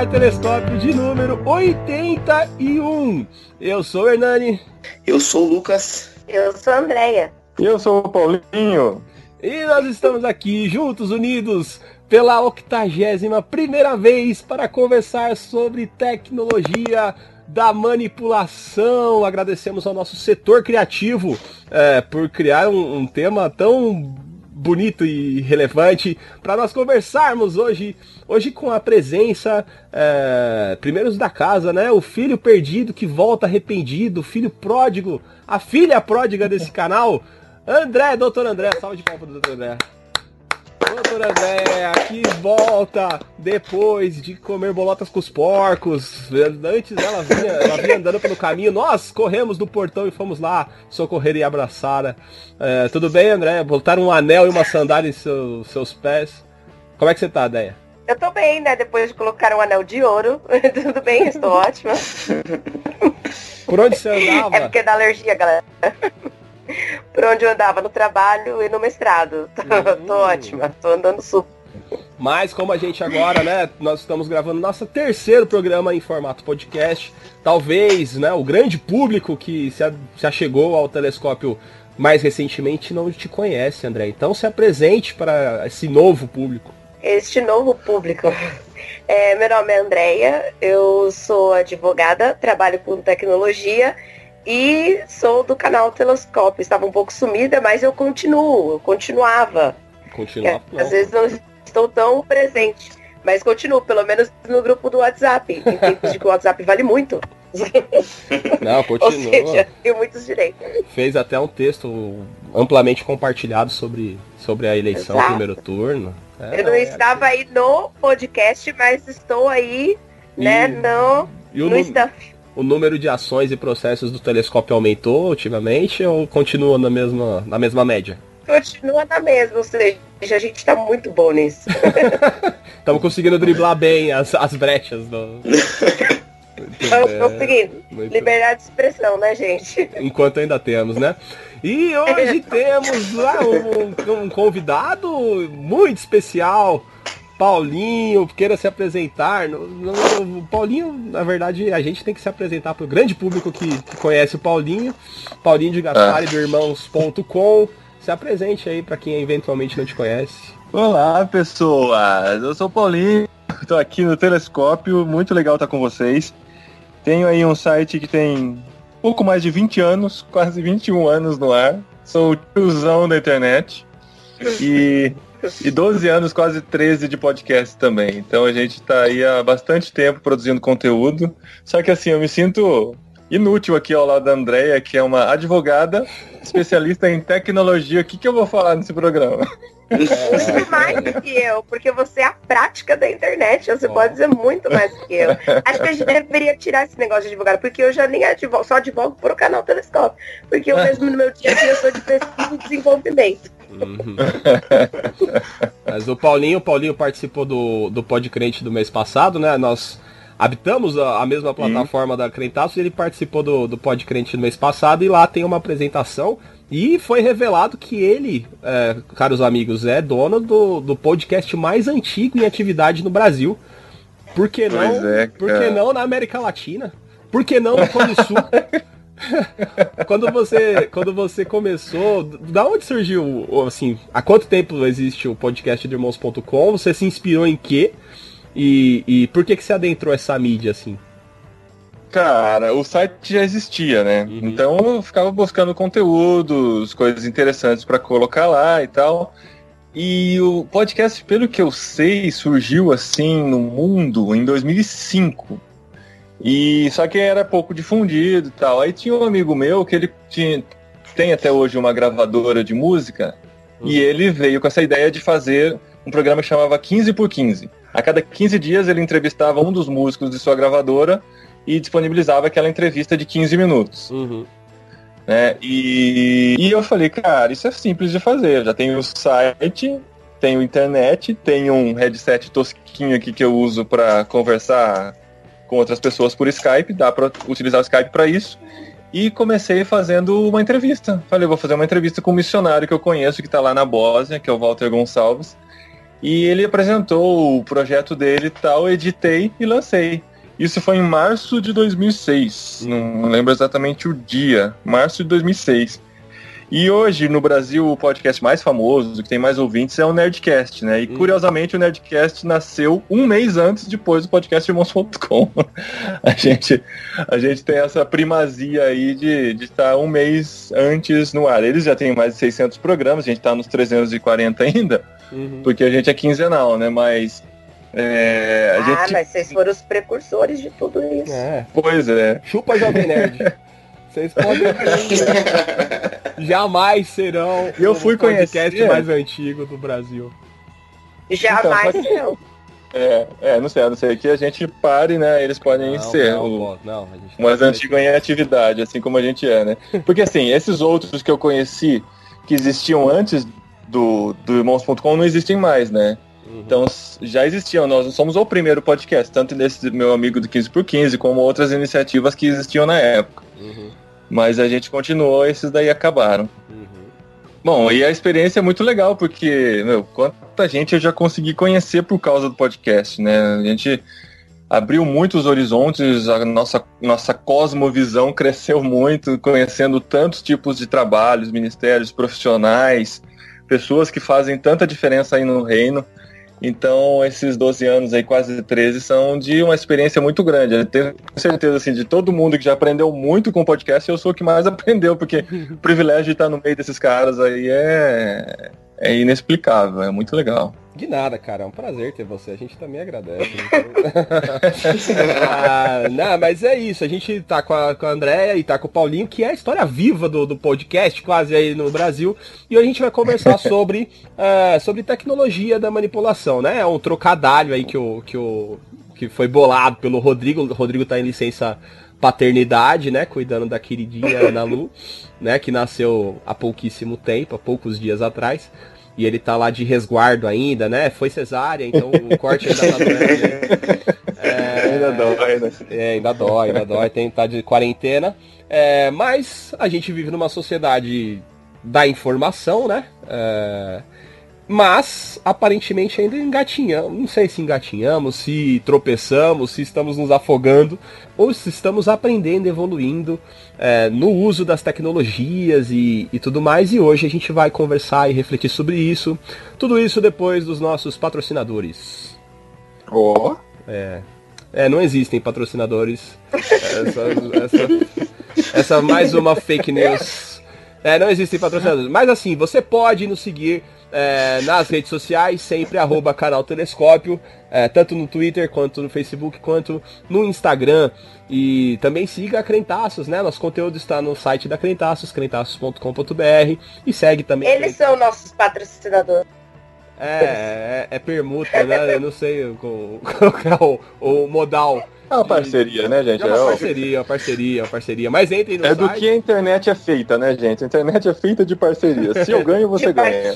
ar telescópio de número 81. Eu sou o Hernani. Eu sou o Lucas. Eu sou a Andrea. E eu sou o Paulinho. E nós estamos aqui juntos, unidos, pela octagésima primeira vez para conversar sobre tecnologia da manipulação. Agradecemos ao nosso setor criativo é, por criar um, um tema tão bonito e relevante para nós conversarmos hoje, hoje com a presença, é, primeiros da casa, né? O filho perdido que volta arrependido, o filho pródigo, a filha pródiga desse canal, André, doutor André, salve de palmas do doutor André. Doutor André, que volta depois de comer bolotas com os porcos. Antes ela vinha, ela vinha andando pelo caminho. Nós corremos do portão e fomos lá socorrer e abraçar. É, tudo bem, André? Botaram um anel e uma sandália em seu, seus pés. Como é que você tá, Deia? Eu tô bem, né? Depois de colocar um anel de ouro. Tudo bem, estou ótima. Por onde você andava? É porque é da alergia, galera. Por onde eu andava, no trabalho e no mestrado. Tô, Hum. tô ótima, tô andando super. Mas como a gente agora, né, nós estamos gravando nosso terceiro programa em formato podcast, talvez, né, o grande público que se, a- se achegou ao telescópio mais recentemente não te conhece, André. Então se apresente para esse novo público. Este novo público. É, meu nome é Andreia, eu sou advogada, trabalho com tecnologia e sou do canal Telescópio. Estava um pouco sumida, mas eu continuo, eu continuava. Continuar. É, às vezes não estou tão presente, mas continuo, pelo menos no grupo do WhatsApp, em tempos de que o WhatsApp vale muito. Não, Ou continua. seja, tem muitos direitos. Fez até um texto amplamente compartilhado sobre, sobre a eleição Exato. primeiro turno. É, eu não é, estava aí no podcast, mas estou aí, né, E- no, E no staff. O número de ações e processos do telescópio aumentou ultimamente ou continua na mesma, na mesma média? Continua na mesma, ou seja, a gente está muito bom nisso. Estamos conseguindo driblar bem as, as brechas do. Estamos conseguindo. muito- Liberdade de expressão, né, gente? Enquanto ainda temos, né? E hoje temos lá um, um convidado muito especial, Paulinho, queira se apresentar. O Paulinho, na verdade, a gente tem que se apresentar para o grande público que, que conhece o Paulinho. Paulinho de Gaspari do Irmãos.com. Se apresente aí para quem eventualmente não te conhece. Olá, pessoas. Eu sou o Paulinho. Tô aqui no Telescópio. Muito legal estar com vocês. Tenho aí um site que tem pouco mais de 20 anos, quase 21 anos no ar. Sou o tiozão da internet. E, e 12 anos, quase 13 de podcast também. Então a gente tá aí há bastante tempo produzindo conteúdo. Só que assim, eu me sinto inútil aqui ao lado da Andrea, que é uma advogada especialista em tecnologia. O que, que eu vou falar nesse programa? Muito mais do que eu, porque você é a prática da internet. Você pode dizer muito mais do que eu. Acho que a gente deveria tirar esse negócio de advogado, porque eu já nem advogo, só advogo pro canal Telescópio. Porque eu mesmo no meu dia a dia sou de pesquisa e desenvolvimento. Uhum. Mas o Paulinho, o Paulinho participou do, do Podcrente do mês passado, né? Nós habitamos a, a mesma plataforma da Crentaços e ele participou do, do Podcrente do mês passado e lá tem uma apresentação e foi revelado que ele, é, caros amigos, é dono do, do podcast mais antigo em atividade no Brasil. Por que não? Pois é, por que não na América Latina? Por que não no Cone Sul? quando você quando você começou, da onde surgiu, assim, há quanto tempo existe o podcast de irmãos.com? Você se inspirou em quê? E, e por que que você adentrou essa mídia assim? Cara, o site já existia, né? Uhum. Então eu ficava buscando conteúdos, coisas interessantes pra colocar lá e tal. E o podcast, pelo que eu sei, surgiu assim no mundo em 2005. E só que era pouco difundido e tal. Aí tinha um amigo meu que ele tinha, tem até hoje uma gravadora de música e ele veio com essa ideia de fazer um programa que chamava 15 por 15. A cada 15 dias ele entrevistava um dos músicos de sua gravadora e disponibilizava aquela entrevista de 15 minutos. Uhum. Né? E, e eu falei, cara, isso é simples de fazer. Eu já tenho o site, tenho internet, tenho um headset tosquinho aqui que eu uso para conversar com outras pessoas por Skype, dá para utilizar o Skype para isso. E comecei fazendo uma entrevista. Falei, vou fazer uma entrevista com um missionário que eu conheço, que está lá na Bósnia, que é o Walter Gonçalves. E ele apresentou o projeto dele tal, editei e lancei. Isso foi em março de 2006, não lembro exatamente o dia, março de 2006. E hoje, no Brasil, o podcast mais famoso, que tem mais ouvintes, é o Nerdcast, né? E hum. curiosamente, o Nerdcast nasceu um mês antes depois do podcast Irmãos.com. a, gente, a gente tem essa primazia aí de, de estar um mês antes no ar. Eles já têm mais de 600 programas, a gente está nos 340 ainda, uhum. porque a gente é quinzenal, né? Mas é, ah, gente... mas vocês foram os precursores de tudo isso. É. Pois é. Chupa Jovem Nerd. Vocês podem jamais serão eu fui o podcast conhecer... mais antigo do Brasil. Jamais então, serão. É, é, não sei, a não ser que a gente pare, né? Eles podem não, ser não, o, não, a gente mais antigo em atividade, assim como a gente é, né? Porque assim, esses outros que eu conheci que existiam antes do, do Irmãos.com não existem mais, né? Uhum. Então já existiam, nós somos o primeiro podcast, tanto desse meu amigo do 15 por 15 como outras iniciativas que existiam na época. Uhum. Mas a gente continuou, esses daí acabaram. Uhum. Bom, e a experiência é muito legal, porque, meu, quanta gente eu já consegui conhecer por causa do podcast, né? A gente abriu muitos horizontes, a nossa, nossa cosmovisão cresceu muito, conhecendo tantos tipos de trabalhos, ministérios, profissionais, pessoas que fazem tanta diferença aí no reino. Então, esses 12 anos aí, quase 13, são de uma experiência muito grande. Eu tenho certeza, assim, de todo mundo que já aprendeu muito com o podcast, eu sou o que mais aprendeu, porque o privilégio de estar no meio desses caras aí é, é inexplicável, é muito legal. De nada, cara. É um prazer ter você. A gente também agradece. ah, não, mas é isso. A gente tá com a, com a Andréia e tá com o Paulinho, que é a história viva do, do podcast, quase aí no Brasil. E hoje a gente vai conversar sobre, uh, sobre tecnologia da manipulação, né? É um trocadalho aí que, o, que, o, que foi bolado pelo Rodrigo. O Rodrigo tá em licença paternidade, né? Cuidando da queridinha Ana Lu, né? Que nasceu há pouquíssimo tempo, há poucos dias atrás e ele tá lá de resguardo ainda, né? Foi cesárea, então o corte ainda tá doendo. É, ainda dói, né? É, ainda dói, ainda dói, tem tá de quarentena. É, mas a gente vive numa sociedade da informação, né? É, mas, aparentemente, ainda engatinhamos. Não sei se engatinhamos, se tropeçamos, se estamos nos afogando, ou se estamos aprendendo, evoluindo é, no uso das tecnologias e, e tudo mais. E hoje a gente vai conversar e refletir sobre isso. Tudo isso depois dos nossos patrocinadores. Oh. É. É, não existem patrocinadores. Essa, essa, essa mais uma fake news. É, não existem patrocinadores. Mas assim, você pode nos seguir é, nas redes sociais, sempre arroba canal Telescópio, é, tanto no Twitter, quanto no Facebook, quanto no Instagram. E também siga a Crentaços, né? Nosso conteúdo está no site da Crentaços, crentaços.com.br. E segue também. Eles são nossos patrocinadores. É, é, é, permuta, né? Eu não sei qual, é o, o modal. É uma parceria, né, gente? É uma parceria, uma parceria, uma parceria. Mas entrem no É site. do que a internet é feita, né, gente? A internet é feita de parceria. Se eu ganho, você de ganha.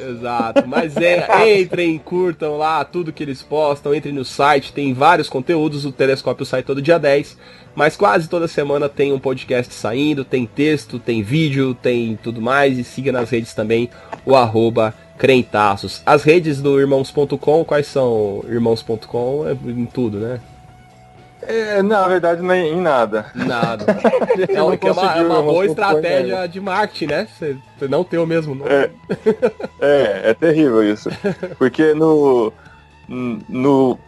Exato. Mas é, entrem, curtam lá tudo que eles postam, entrem no site, tem vários conteúdos. O Telescópio sai todo dia 10. Mas quase toda semana tem um podcast saindo, tem texto, tem vídeo, tem tudo mais. E siga nas redes também o arroba crentaços. As redes do irmãos.com, quais são? Irmãos.com é em tudo, né? É, na verdade, nem em nada. Nada. É, uma, é uma, é uma boa estratégia de marketing, né? Você, não ter o mesmo nome. É, é, é terrível isso. Porque no, no,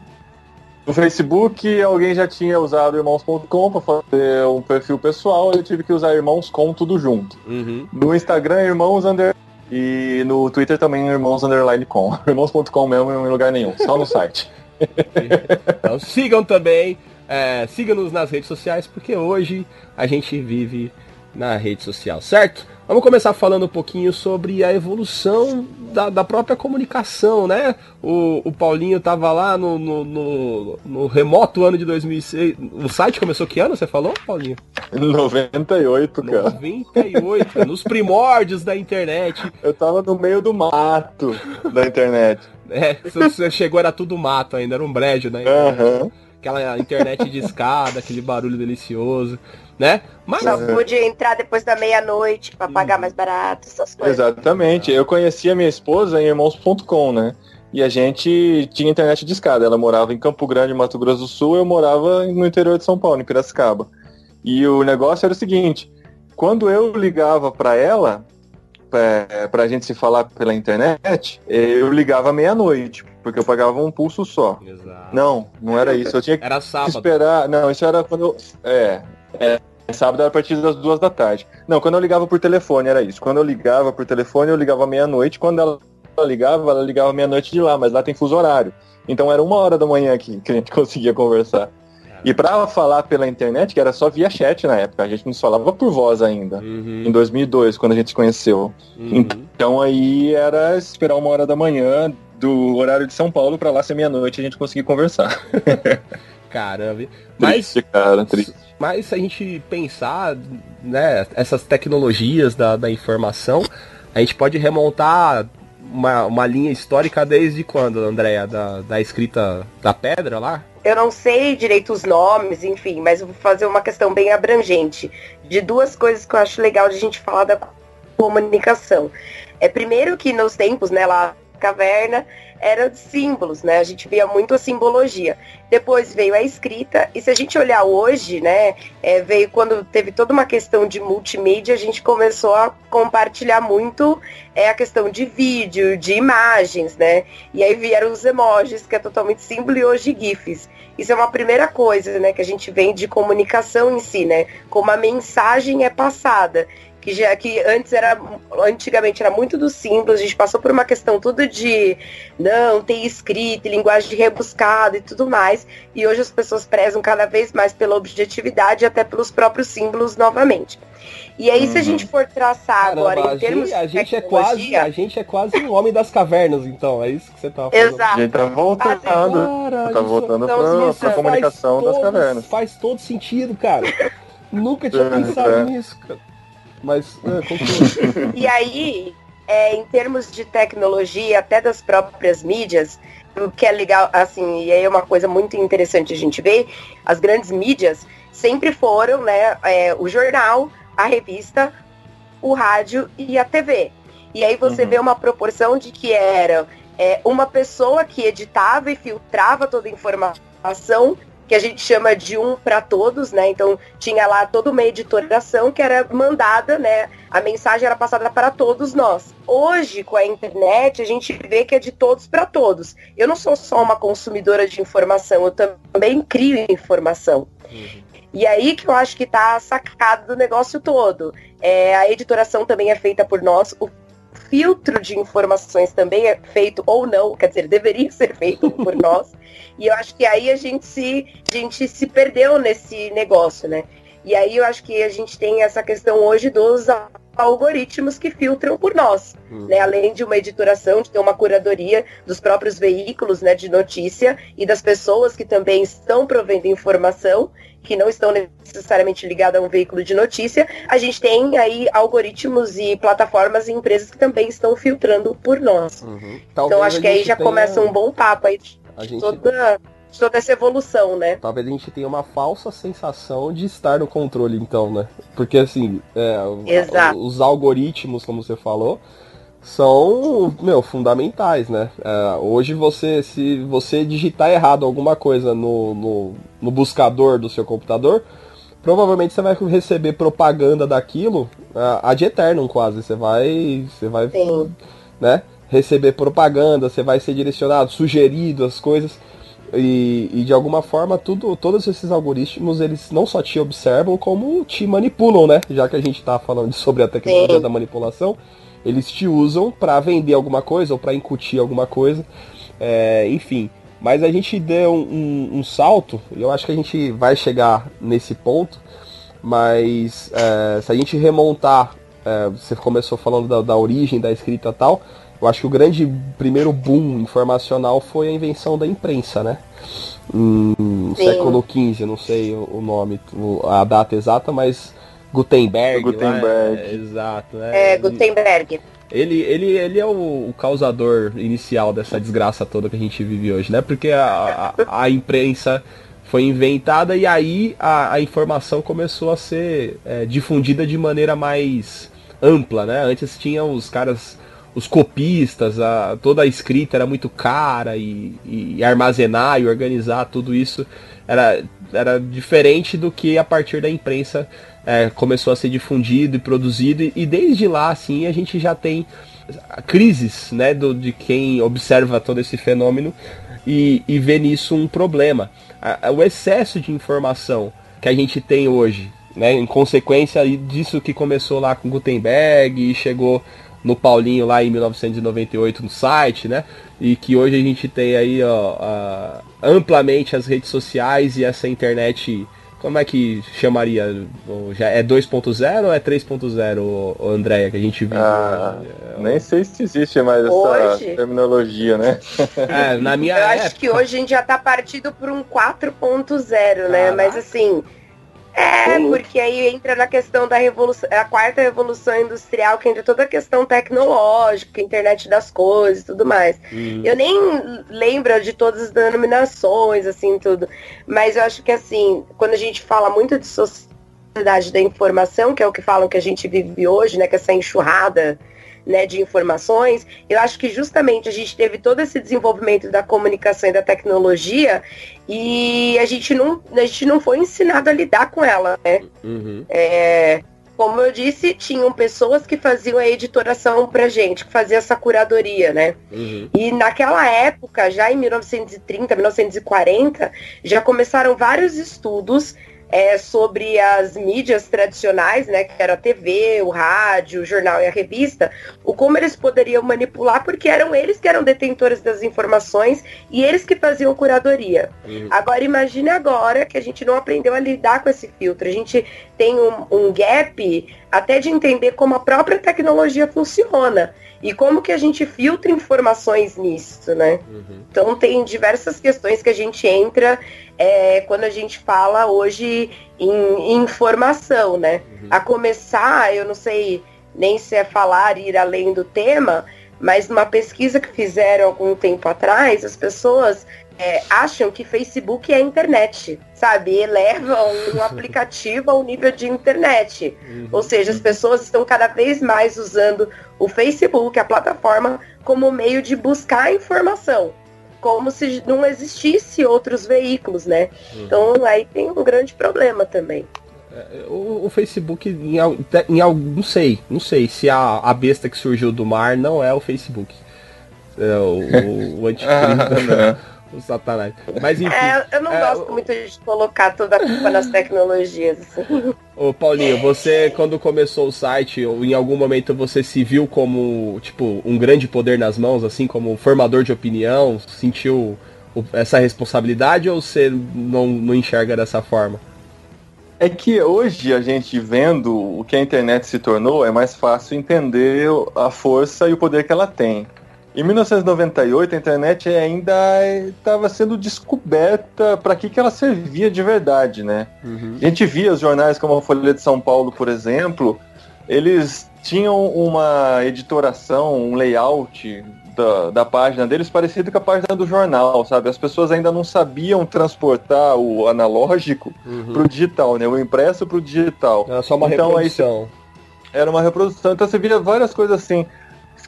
no Facebook alguém já tinha usado irmãos.com para fazer um perfil pessoal, eu tive que usar irmãos com tudo junto. Uhum. No Instagram, irmãos under e no Twitter também irmãos underline com. Irmãos.com mesmo em lugar nenhum, só no site. então sigam também é, Siga-nos nas redes sociais, porque hoje a gente vive na rede social, certo? Vamos começar falando um pouquinho sobre a evolução da, da própria comunicação, né? O, o Paulinho tava lá no, no, no, no, remoto ano de 2006. O site começou que ano, você falou, Paulinho? 98, cara. 98, nos primórdios da internet. Eu tava no meio do mato da internet. É, você chegou, era tudo mato ainda, era um brejo da internet. Uhum aquela internet de escada, aquele barulho delicioso, né? Mas só podia entrar depois da meia-noite para pagar mais barato, essas coisas. Exatamente. Eu conheci a minha esposa em irmãos.com, né? e a gente tinha internet de escada. Ela morava em Campo Grande, Mato Grosso do Sul, eu morava no interior de São Paulo, em Piracicaba. E o negócio era o seguinte: quando eu ligava para ela, é, para a gente se falar pela internet, eu ligava meia-noite, porque eu pagava um pulso só. Exato. Não, não era isso. Eu tinha que era sábado. esperar. Não, isso era quando eu. É, é. Sábado era a partir das duas da tarde. Não, quando eu ligava por telefone era isso. Quando eu ligava por telefone, eu ligava meia-noite. Quando ela ligava, ela ligava meia-noite de lá, mas lá tem fuso horário. Então era uma hora da manhã aqui que a gente conseguia conversar. E para falar pela internet, que era só via chat na época, a gente não falava por voz ainda, uhum. em 2002, quando a gente se conheceu. Uhum. Então aí era esperar uma hora da manhã do horário de São Paulo para lá ser meia-noite a gente conseguir conversar. Caramba. Mas, triste, cara, triste. Mas se a gente pensar, né, essas tecnologias da, da informação, a gente pode remontar uma, uma linha histórica desde quando, Andréia? Da, da escrita da pedra lá? Eu não sei direito os nomes, enfim, mas vou fazer uma questão bem abrangente de duas coisas que eu acho legal de a gente falar da comunicação. É primeiro que nos tempos, né, lá caverna, era de símbolos, né? A gente via muito a simbologia. Depois veio a escrita, e se a gente olhar hoje, né, é, veio quando teve toda uma questão de multimídia, a gente começou a compartilhar muito é, a questão de vídeo, de imagens, né? E aí vieram os emojis, que é totalmente símbolo, e hoje GIFs. Isso é uma primeira coisa, né, que a gente vem de comunicação em si, né? Como a mensagem é passada que já que antes era antigamente era muito dos símbolos, a gente passou por uma questão tudo de não tem escrita, linguagem rebuscada e tudo mais, e hoje as pessoas prezam cada vez mais pela objetividade e até pelos próprios símbolos novamente. E aí, uhum. se a gente for traçar Caramba, agora em termos a gente, a gente é quase A gente é quase um homem das cavernas, então. É isso que você tá falando. Exato. A gente tá voltando. Cara, tá voltando pra, pra comunicação das cavernas. Faz todo sentido, cara. Nunca tinha pensado é. nisso, cara. Mas, é, E aí, é, em termos de tecnologia, até das próprias mídias, o que é legal, assim, e aí é uma coisa muito interessante a gente ver, as grandes mídias sempre foram, né, é, o jornal, a revista, o rádio e a TV. E aí você uhum. vê uma proporção de que era é, uma pessoa que editava e filtrava toda a informação que a gente chama de um para todos, né? Então tinha lá toda uma editoração que era mandada, né? A mensagem era passada para todos nós. Hoje, com a internet, a gente vê que é de todos para todos. Eu não sou só uma consumidora de informação, eu também crio informação. Uhum. E aí que eu acho que tá sacado do negócio todo. É, a editoração também é feita por nós, o filtro de informações também é feito ou não, quer dizer, deveria ser feito por nós. E eu acho que aí a gente se, a gente se perdeu nesse negócio, né? E aí eu acho que a gente tem essa questão hoje dos algoritmos que filtram por nós, uhum. né? Além de uma editoração, de ter uma curadoria dos próprios veículos, né, de notícia e das pessoas que também estão provendo informação, que não estão necessariamente ligadas a um veículo de notícia, a gente tem aí algoritmos e plataformas e empresas que também estão filtrando por nós. Uhum. Então acho que aí já tenha... começa um bom papo aí de gente... toda toda essa evolução, né? Talvez a gente tenha uma falsa sensação de estar no controle, então, né? Porque assim, é, os algoritmos, como você falou, são, meu, fundamentais, né? É, hoje você, se você digitar errado alguma coisa no, no, no, buscador do seu computador, provavelmente você vai receber propaganda daquilo uh, ad eternum quase. Você vai, você vai, Sim. né? Receber propaganda, você vai ser direcionado, sugerido as coisas. E, e, de alguma forma tudo, todos esses algoritmos eles não só te observam como te manipulam, né? Já que a gente está falando sobre a tecnologia Sim. da manipulação, eles te usam para vender alguma coisa ou para incutir alguma coisa, é, enfim. Mas a gente deu um, um, um salto, e eu acho que a gente vai chegar nesse ponto, mas é, se a gente remontar, é, você começou falando da, da origem da escrita e tal, eu acho que o grande primeiro boom informacional foi a invenção da imprensa, né? No século XV, não sei o, nome, a data exata, mas Gutenberg. Gutenberg. Lá, é, exato. É, é Gutenberg. Ele, ele, ele é o, o, causador inicial dessa desgraça toda que a gente vive hoje, né? Porque a, a, a imprensa foi inventada e aí a, a informação começou a ser é, difundida de maneira mais ampla, né? Antes tinha os caras os copistas, a, toda a escrita era muito cara e, e, armazenar e organizar tudo isso era, era diferente do que a partir da imprensa é, começou a ser difundido e produzido e, e desde lá assim a gente já tem crises né, do, de quem observa todo esse fenômeno e, e vê nisso um problema. o excesso de informação que a gente tem hoje, né, em consequência disso que começou lá com Gutenberg e chegou no Paulinho lá em 1998 no site, né? E que hoje a gente tem aí ó, amplamente as redes sociais e essa internet como é que chamaria? Já é 2.0 ou é 3.0, Andréia, que a gente viu? Ah, nem sei se existe mais hoje? essa terminologia, né? É, na minha Eu época... acho que hoje a gente já tá partido por um 4.0, né? Mas assim, é, porque aí entra na questão da revolução, a quarta revolução industrial, que entra toda a questão tecnológica, internet das coisas e tudo mais. Uhum. Eu nem lembro de todas as denominações, assim, tudo. Mas eu acho que assim, quando a gente fala muito de sociedade da informação, que é o que falam que a gente vive hoje, né? Que essa enxurrada né, de informações, eu acho que justamente a gente teve todo esse desenvolvimento da comunicação e da tecnologia e a gente não, a gente não foi ensinado a lidar com ela, né? Uhum. É, como eu disse, tinham pessoas que faziam a editoração pra gente, que fazia essa curadoria, né? Uhum. E naquela época, já em 1930, 1940, já começaram vários estudos é, sobre as mídias tradicionais, né, que era a TV, o rádio, o jornal e a revista, o como eles poderiam manipular, porque eram eles que eram detentores das informações e eles que faziam curadoria. Uhum. Agora imagine agora que a gente não aprendeu a lidar com esse filtro. A gente tem um, um gap até de entender como a própria tecnologia funciona e como que a gente filtra informações nisso, né? Uhum. Então tem diversas questões que a gente entra é, quando a gente fala hoje em, em informação, né? Uhum. A começar, eu não sei nem se é falar ir além do tema, mas numa pesquisa que fizeram algum tempo atrás, as pessoas é, acham que Facebook é internet, sabe? Elevam um aplicativo ao nível de internet. Uhum. Ou seja, as pessoas estão cada vez mais usando o Facebook, a plataforma, como meio de buscar informação. Como se não existisse outros veículos, né? Uhum. Então aí tem um grande problema também. É, o, o, Facebook, em, em, não sei, não sei se a, a besta que surgiu do mar não é o Facebook. É, o, o anticristo. ah, o Satanás. Mas enfim. É, eu não é, gosto muito de colocar toda a culpa nas tecnologias. Assim. Ô Paulinho, você quando começou o site, ou em algum momento você se viu como, tipo, um grande poder nas mãos, assim, como formador de opinião, sentiu essa responsabilidade ou você não, não enxerga dessa forma? É que hoje a gente vendo o que a internet se tornou, é mais fácil entender a força e o poder que ela tem. Em 1998, a internet ainda estava sendo descoberta para que, que ela servia de verdade, né? Uhum. A gente via os jornais como a Folha de São Paulo, por exemplo, eles tinham uma editoração, um layout da, da página deles parecido com a página do jornal, sabe? As pessoas ainda não sabiam transportar o analógico uhum. para o digital, né? O impresso para o digital. Era só uma então, reprodução. Aí, era uma reprodução. Então você via várias coisas assim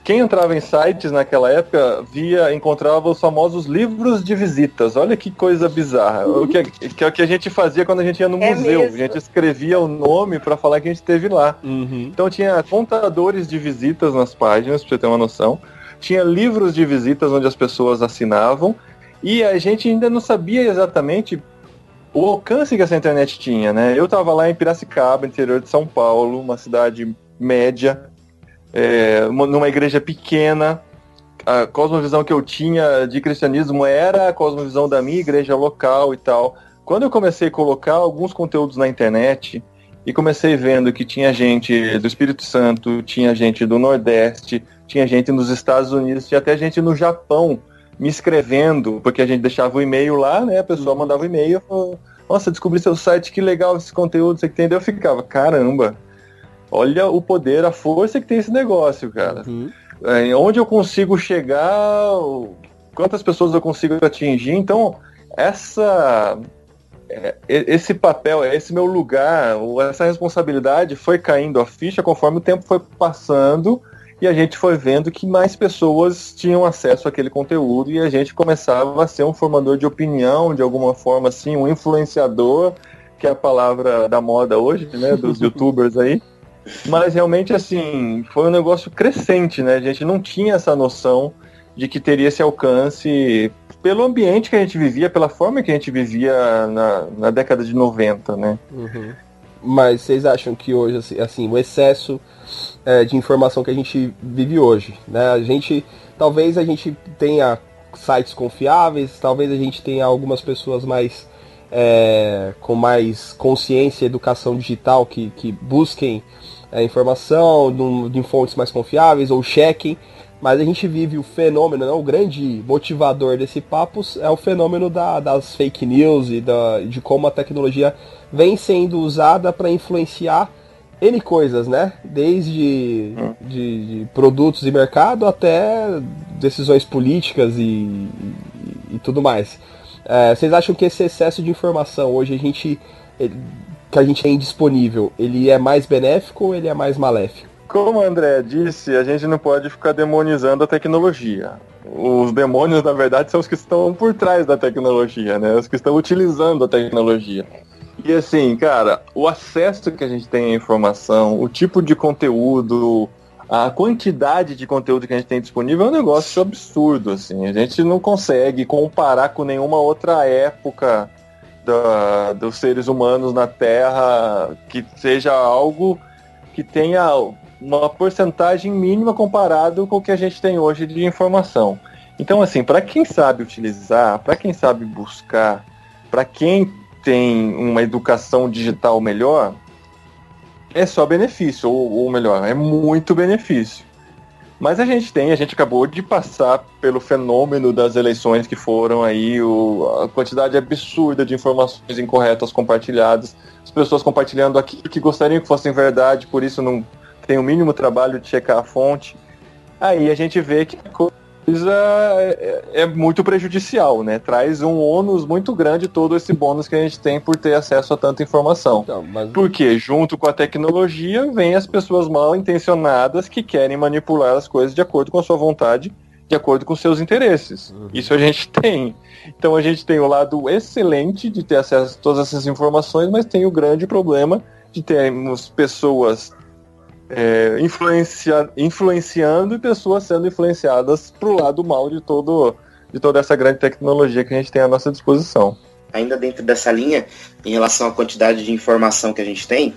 quem entrava em sites naquela época via, encontrava os famosos livros de visitas. Olha que coisa bizarra. O que, que é o que a gente fazia quando a gente ia no é museu. Mesmo? A gente escrevia o nome para falar que a gente esteve lá. Uhum. Então tinha contadores de visitas nas páginas, pra você ter uma noção. Tinha livros de visitas onde as pessoas assinavam. E a gente ainda não sabia exatamente o alcance que essa internet tinha, né? Eu estava lá em Piracicaba, interior de São Paulo, uma cidade média, é, numa igreja pequena. A cosmovisão que eu tinha de cristianismo era a cosmovisão da minha igreja local e tal. Quando eu comecei a colocar alguns conteúdos na internet e comecei vendo que tinha gente do Espírito Santo, tinha gente do Nordeste, tinha gente nos Estados Unidos, tinha até gente no Japão me escrevendo, porque a gente deixava o e-mail lá, né? A pessoa uhum. mandava o e-mail, nossa, descobri seu site, que legal esse conteúdo, você entendeu? Eu ficava, caramba, Olha o poder, a força que tem esse negócio, cara. Uhum. É, onde eu consigo chegar, quantas pessoas eu consigo atingir. Então, essa é, esse papel, esse meu lugar, essa responsabilidade foi caindo a ficha conforme o tempo foi passando e a gente foi vendo que mais pessoas tinham acesso àquele conteúdo e a gente começava a ser um formador de opinião, de alguma forma assim, um influenciador, que é a palavra da moda hoje, né, dos youtubers aí. Mas realmente assim, foi um negócio crescente, né? A gente não tinha essa noção de que teria esse alcance pelo ambiente que a gente vivia, pela forma que a gente vivia na, na década de 90, né? Uhum. Mas vocês acham que hoje, assim, assim o excesso é, de informação que a gente vive hoje, né? A gente, talvez a gente tenha sites confiáveis, talvez a gente tenha algumas pessoas mais é, com mais consciência e educação digital que, que busquem é, informação de, de fontes mais confiáveis ou chequem, mas a gente vive o fenômeno, né, o grande motivador desse papo é o fenômeno da, das fake news e da, de como a tecnologia vem sendo usada para influenciar N coisas, né? Desde hum. de, de, produtos e mercado até decisões políticas e, e, e tudo mais. É, vocês acham que esse excesso de informação hoje a gente que a gente tem disponível, ele é mais benéfico ou ele é mais maléfico? Como o André disse, a gente não pode ficar demonizando a tecnologia. Os demônios, na verdade, são os que estão por trás da tecnologia, né? Os que estão utilizando a tecnologia. E assim, cara, o acesso que a gente tem à informação, o tipo de conteúdo, a quantidade de conteúdo que a gente tem disponível é um negócio absurdo, assim. A gente não consegue comparar com nenhuma outra época da, dos seres humanos na Terra que seja algo que tenha uma porcentagem mínima comparado com o que a gente tem hoje de informação. Então, assim, para quem sabe utilizar, para quem sabe buscar, para quem tem uma educação digital melhor, é só benefício, ou, ou melhor, é muito benefício. Mas a gente tem, a gente acabou de passar pelo fenômeno das eleições que foram aí, o, a quantidade absurda de informações incorretas compartilhadas, as pessoas compartilhando aquilo que gostariam que fossem verdade, por isso não tem o mínimo trabalho de checar a fonte. Aí a gente vê que a coisa é, é, muito prejudicial, né? Traz um ônus muito grande todo esse bônus que a gente tem por ter acesso a tanta informação. Então, mas... Porque junto com a tecnologia vem as pessoas mal intencionadas que querem manipular as coisas de acordo com a sua vontade, de acordo com seus interesses. Uhum. Isso a gente tem. Então a gente tem o lado excelente de ter acesso a todas essas informações, mas tem o grande problema de termos pessoas é, influencia, influenciando e pessoas sendo influenciadas para o lado mal de, todo, de toda essa grande tecnologia que a gente tem à nossa disposição. Ainda dentro dessa linha, em relação à quantidade de informação que a gente tem,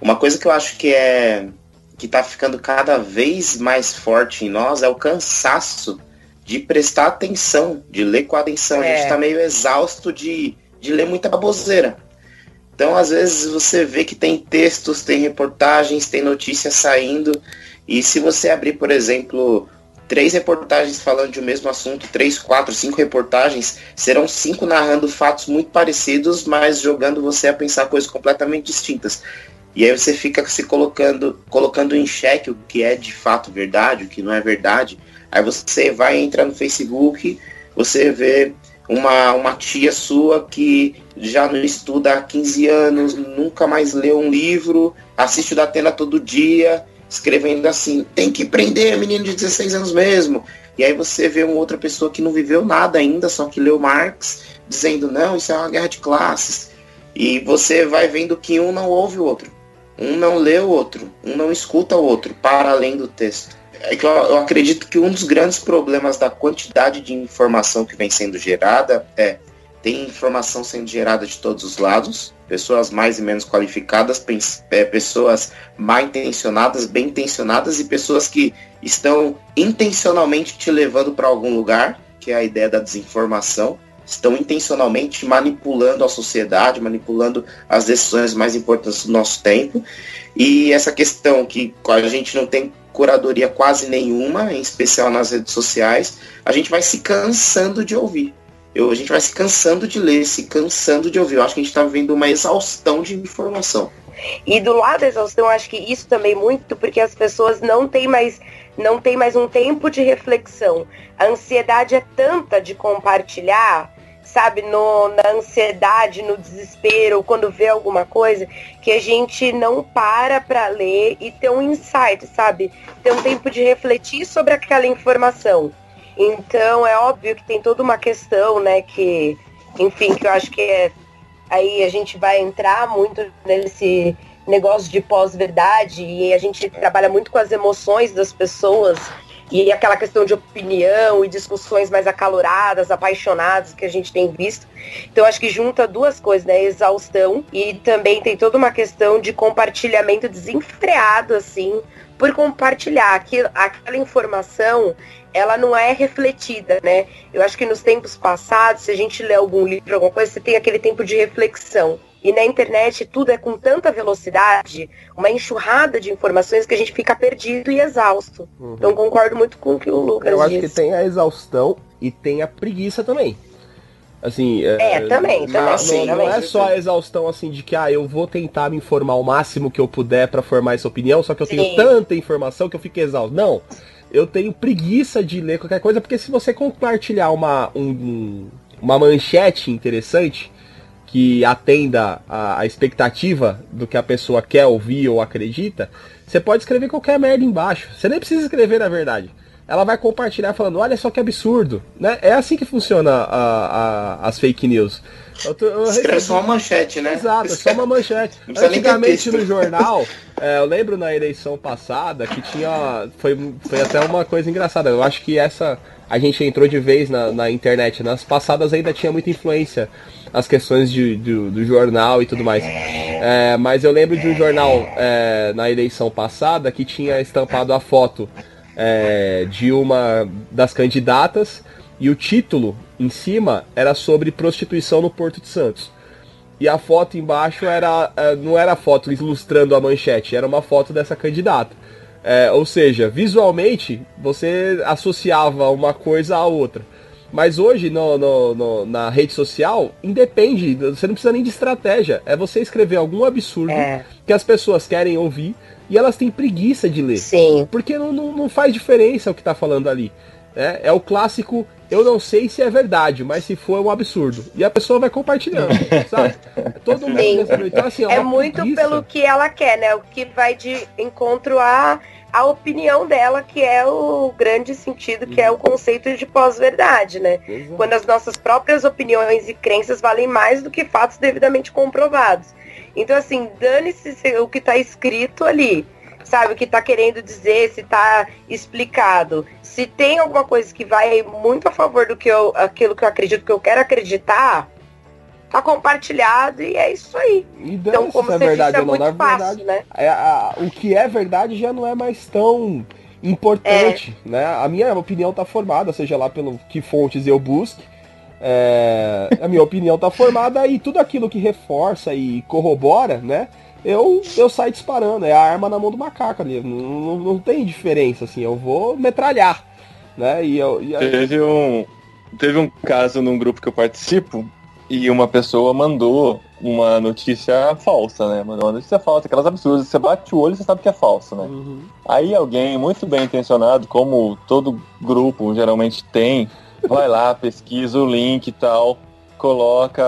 uma coisa que eu acho que é que está ficando cada vez mais forte em nós é o cansaço de prestar atenção, de ler com atenção. É. A gente está é. meio exausto de, de ler muita baboseira. Então, às vezes, você vê que tem textos, tem reportagens, tem notícias saindo. E se você abrir, por exemplo, três reportagens falando de um mesmo assunto, três, quatro, cinco reportagens, serão cinco narrando fatos muito parecidos, mas jogando você a pensar coisas completamente distintas. E aí você fica se colocando, colocando em xeque o que é de fato verdade, o que não é verdade. Aí você vai entrar no Facebook, você vê uma, uma tia sua que já não estuda há 15 anos, nunca mais leu um livro, assiste o Datena todo dia, escrevendo assim, tem que prender menino de 16 anos mesmo. E aí você vê uma outra pessoa que não viveu nada ainda, só que leu Marx, dizendo, não, isso é uma guerra de classes. E você vai vendo que um não ouve o outro. Um não lê o outro, um não escuta o outro, para além do texto é que eu, eu, acredito que um dos grandes problemas da quantidade de informação que vem sendo gerada é tem informação sendo gerada de todos os lados, pessoas mais e menos qualificadas, é, pessoas mal intencionadas, bem intencionadas e pessoas que estão intencionalmente te levando para algum lugar, que é a ideia da desinformação, estão intencionalmente manipulando a sociedade, manipulando as decisões mais importantes do nosso tempo. E essa questão que a gente não tem curadoria quase nenhuma, em especial nas redes sociais, a gente vai se cansando de ouvir. Eu, a gente vai se cansando de ler, se cansando de ouvir. Eu acho que a gente está vivendo uma exaustão de informação. E do lado da exaustão, acho que isso também muito porque as pessoas não têm mais não tem mais um tempo de reflexão. A ansiedade é tanta de compartilhar sabe, no, na ansiedade, no desespero, quando vê alguma coisa, que a gente não para para ler e ter um insight, sabe? Ter um tempo de refletir sobre aquela informação. Então é óbvio que tem toda uma questão, né, que, enfim, que eu acho que é, aí a gente vai entrar muito nesse negócio de pós-verdade e a gente trabalha muito com as emoções das pessoas e aquela questão de opinião e discussões mais acaloradas, apaixonadas que a gente tem visto. Então acho que junta duas coisas, né? Exaustão e também tem toda uma questão de compartilhamento desenfreado, assim, por compartilhar aquilo, aquela informação ela não é refletida, né? Eu acho que nos tempos passados, se a gente lê algum livro, alguma coisa, você tem aquele tempo de reflexão. E na internet tudo é com tanta velocidade, uma enxurrada de informações que a gente fica perdido e exausto. Uhum. Então concordo muito com o que o Lucas Eu disse. acho que tem a exaustão e tem a preguiça também. Assim, é, é também, também. Não, sim, não é só a exaustão assim de que ah, eu vou tentar me informar o máximo que eu puder para formar essa opinião, só que eu sim. tenho tanta informação que eu fico exausto. Não. Eu tenho preguiça de ler qualquer coisa, porque se você compartilhar uma, um, uma manchete interessante, que atenda a, a, expectativa do que a pessoa quer ouvir ou acredita, você pode escrever qualquer merda embaixo. Você nem precisa escrever na verdade. Ela vai compartilhar falando, olha só que absurdo. Né? É assim que funciona a, a, as fake news. Eu, eu Escreve só uma manchete, né? Exato, só uma manchete. Antigamente no jornal, é, eu lembro na eleição passada que tinha. Foi, foi até uma coisa engraçada. Eu acho que essa. A gente entrou de vez na, na internet. Nas passadas ainda tinha muita influência as questões de, do, do jornal e tudo mais. É, mas eu lembro de um jornal é, na eleição passada que tinha estampado a foto é, de uma das candidatas e o título em cima era sobre prostituição no Porto de Santos. E a foto embaixo era é, não era foto ilustrando a manchete, era uma foto dessa candidata. É, ou seja, visualmente você associava uma coisa à outra. Mas hoje, no, no, no, na rede social, independe, você não precisa nem de estratégia. É você escrever algum absurdo é. que as pessoas querem ouvir e elas têm preguiça de ler. Sim. Porque não, não, não faz diferença o que está falando ali. É, é o clássico, eu não sei se é verdade, mas se for é um absurdo. E a pessoa vai compartilhando, sabe? Todo mundo. Então, assim, é, é muito preguiça. pelo que ela quer, né? O que vai de encontro a a opinião dela, que é o grande sentido, que é o conceito de pós-verdade, né? Exato. Quando as nossas próprias opiniões e crenças valem mais do que fatos devidamente comprovados. Então, assim, dane-se o que está escrito ali, sabe? O que está querendo dizer, se está explicado. Se tem alguma coisa que vai muito a favor do que eu, aquilo que eu acredito, que eu quero acreditar, tá compartilhado e é isso aí. então, como é você verdade disse, é muito não, fácil, verdade, né? É, a, o que é verdade já não é mais tão importante, é. né? A minha opinião tá formada, seja lá pelo que fontes eu busque. É, a minha opinião tá formada e tudo aquilo que reforça e corrobora, né? Eu, eu saio disparando, é a arma na mão do macaco ali. Não, não, não tem diferença, assim, eu vou metralhar. Né? E eu, e aí... teve, um, teve um caso num grupo que eu participo e uma pessoa mandou uma notícia falsa, né? Mandou uma notícia falsa, aquelas absurdas. Você bate o olho e você sabe que é falso, né? Uhum. Aí alguém muito bem intencionado, como todo grupo geralmente tem, vai lá, pesquisa o link e tal, coloca,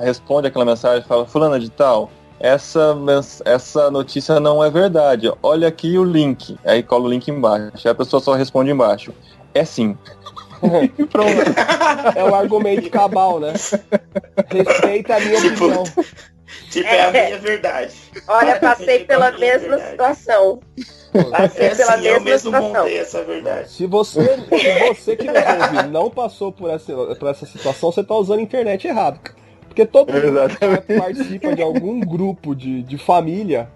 responde aquela mensagem, fala, fulana de tal, essa, essa notícia não é verdade. Olha aqui o link. Aí cola o link embaixo. Aí a pessoa só responde embaixo. É sim. Pronto. É o argumento cabal, né? Respeita a minha tipo, opinião. Tipo, é, a minha verdade. Olha, passei tipo, pela mesma situação. Passei é pela assim, mesma eu mesmo situação. montei essa verdade. Se você, se você que nos ouve não passou por essa, por essa situação, você tá usando a internet errado. Porque todo mundo que participa de algum grupo de, de família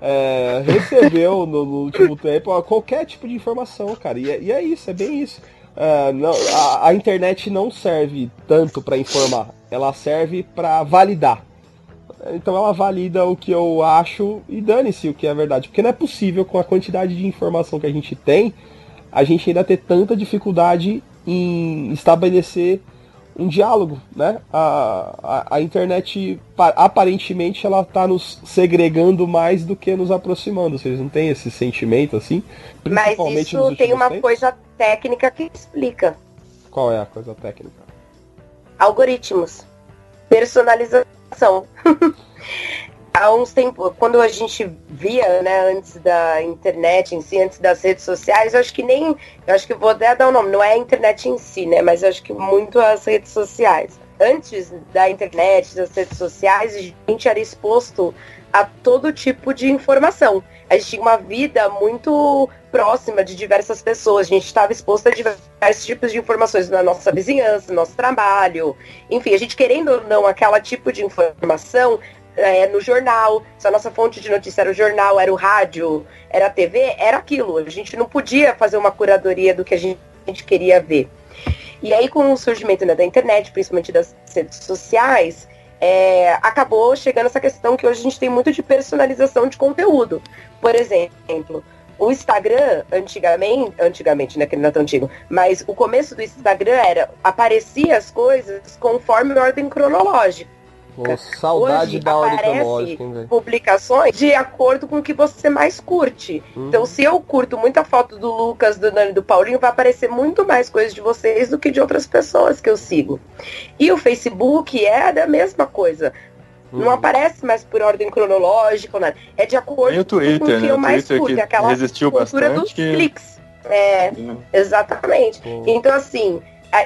é, recebeu no, no, último tempo qualquer tipo de informação, cara. E é, e é isso, é bem isso. Uh, não, a, a, internet não serve tanto para informar, ela serve para validar. Então ela valida o que eu acho e dane-se o que é verdade. Porque não é possível, com a quantidade de informação que a gente tem, a gente ainda ter tanta dificuldade em estabelecer um diálogo, né? A, a, a internet aparentemente ela está nos segregando mais do que nos aproximando. Vocês não têm esse sentimento assim? Principalmente Mas isso tem uma tempos? coisa técnica que explica. Qual é a coisa técnica? Algoritmos. Personalização. Há uns tempos, quando a gente via, né, antes da internet em si, antes das redes sociais, eu acho que nem. Eu acho que vou até dar o um nome, não é a internet em si, né? Mas eu acho que muito as redes sociais. Antes da internet, das redes sociais, a gente era exposto a todo tipo de informação. A gente tinha uma vida muito próxima de diversas pessoas. A gente estava exposto a diversos tipos de informações na nossa vizinhança, no nosso trabalho. Enfim, a gente querendo ou não aquela tipo de informação é, no jornal. Se a nossa fonte de notícia era o jornal, era o rádio, era a TV, era aquilo. A gente não podia fazer uma curadoria do que a gente, a queria ver. E aí, com o surgimento né, da internet, principalmente das redes sociais, é, acabou chegando essa questão que hoje a gente tem muito de personalização de conteúdo. Por exemplo, o Instagram, antigamente, antigamente, né, que não é tão antigo, mas o começo do Instagram era, aparecia as coisas conforme ordem cronológica. Pô, saudade Hoje da aparece publicações de acordo com o que você mais curte. Uhum. Então, se eu curto muita foto do Lucas, do Nani e do Paulinho, vai aparecer muito mais coisas de vocês do que de outras pessoas que eu sigo. E o Facebook é da mesma coisa. Não Uhum. aparece mais por ordem cronológica, nada. É de acordo o com o Twitter, que né? eu O mais Twitter curto. que É aquela resistiu cultura bastante. dos cliques. É, exatamente. Pô. Então, assim, a-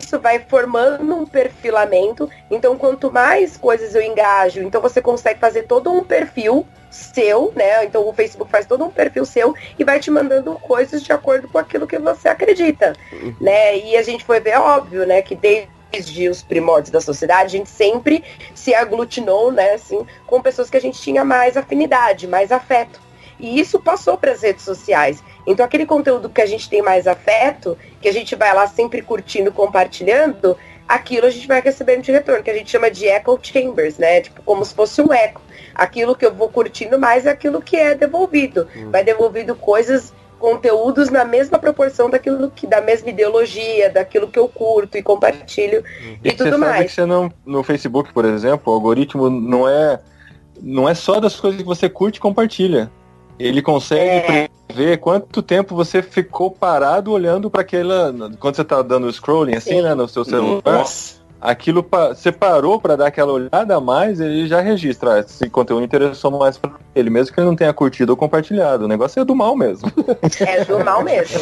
isso vai formando um perfilamento. Então, quanto mais coisas eu engajo, então você consegue fazer todo um perfil seu, né? Então o Facebook faz todo um perfil seu e vai te mandando coisas de acordo com aquilo que você acredita, né? E a gente foi ver, óbvio, né, que desde os primórdios da sociedade, a gente sempre se aglutinou, né, assim, com pessoas que a gente tinha mais afinidade, mais afeto. E isso passou para as redes sociais. Então aquele conteúdo que a gente tem mais afeto, que a gente vai lá sempre curtindo, compartilhando, aquilo a gente vai recebendo de retorno, que a gente chama de echo chambers, né? Tipo, como se fosse um eco. Aquilo que eu vou curtindo mais é aquilo que é devolvido. Hum. Vai devolvido coisas, conteúdos na mesma proporção daquilo que, da mesma ideologia, daquilo que eu curto e compartilho e, E você tudo mais. você não, no Facebook, por exemplo, o algoritmo não é, não é só das coisas que você curte e compartilha. Ele consegue É. ver quanto tempo você ficou parado olhando para aquela. Quando você tá dando scrolling assim, Sim. né, no seu celular, Nossa. aquilo pa- você parou para dar aquela olhada a mais, ele já registra. Esse conteúdo interessou mais para ele, mesmo que ele não tenha curtido ou compartilhado. O negócio é do mal mesmo. É do mal mesmo.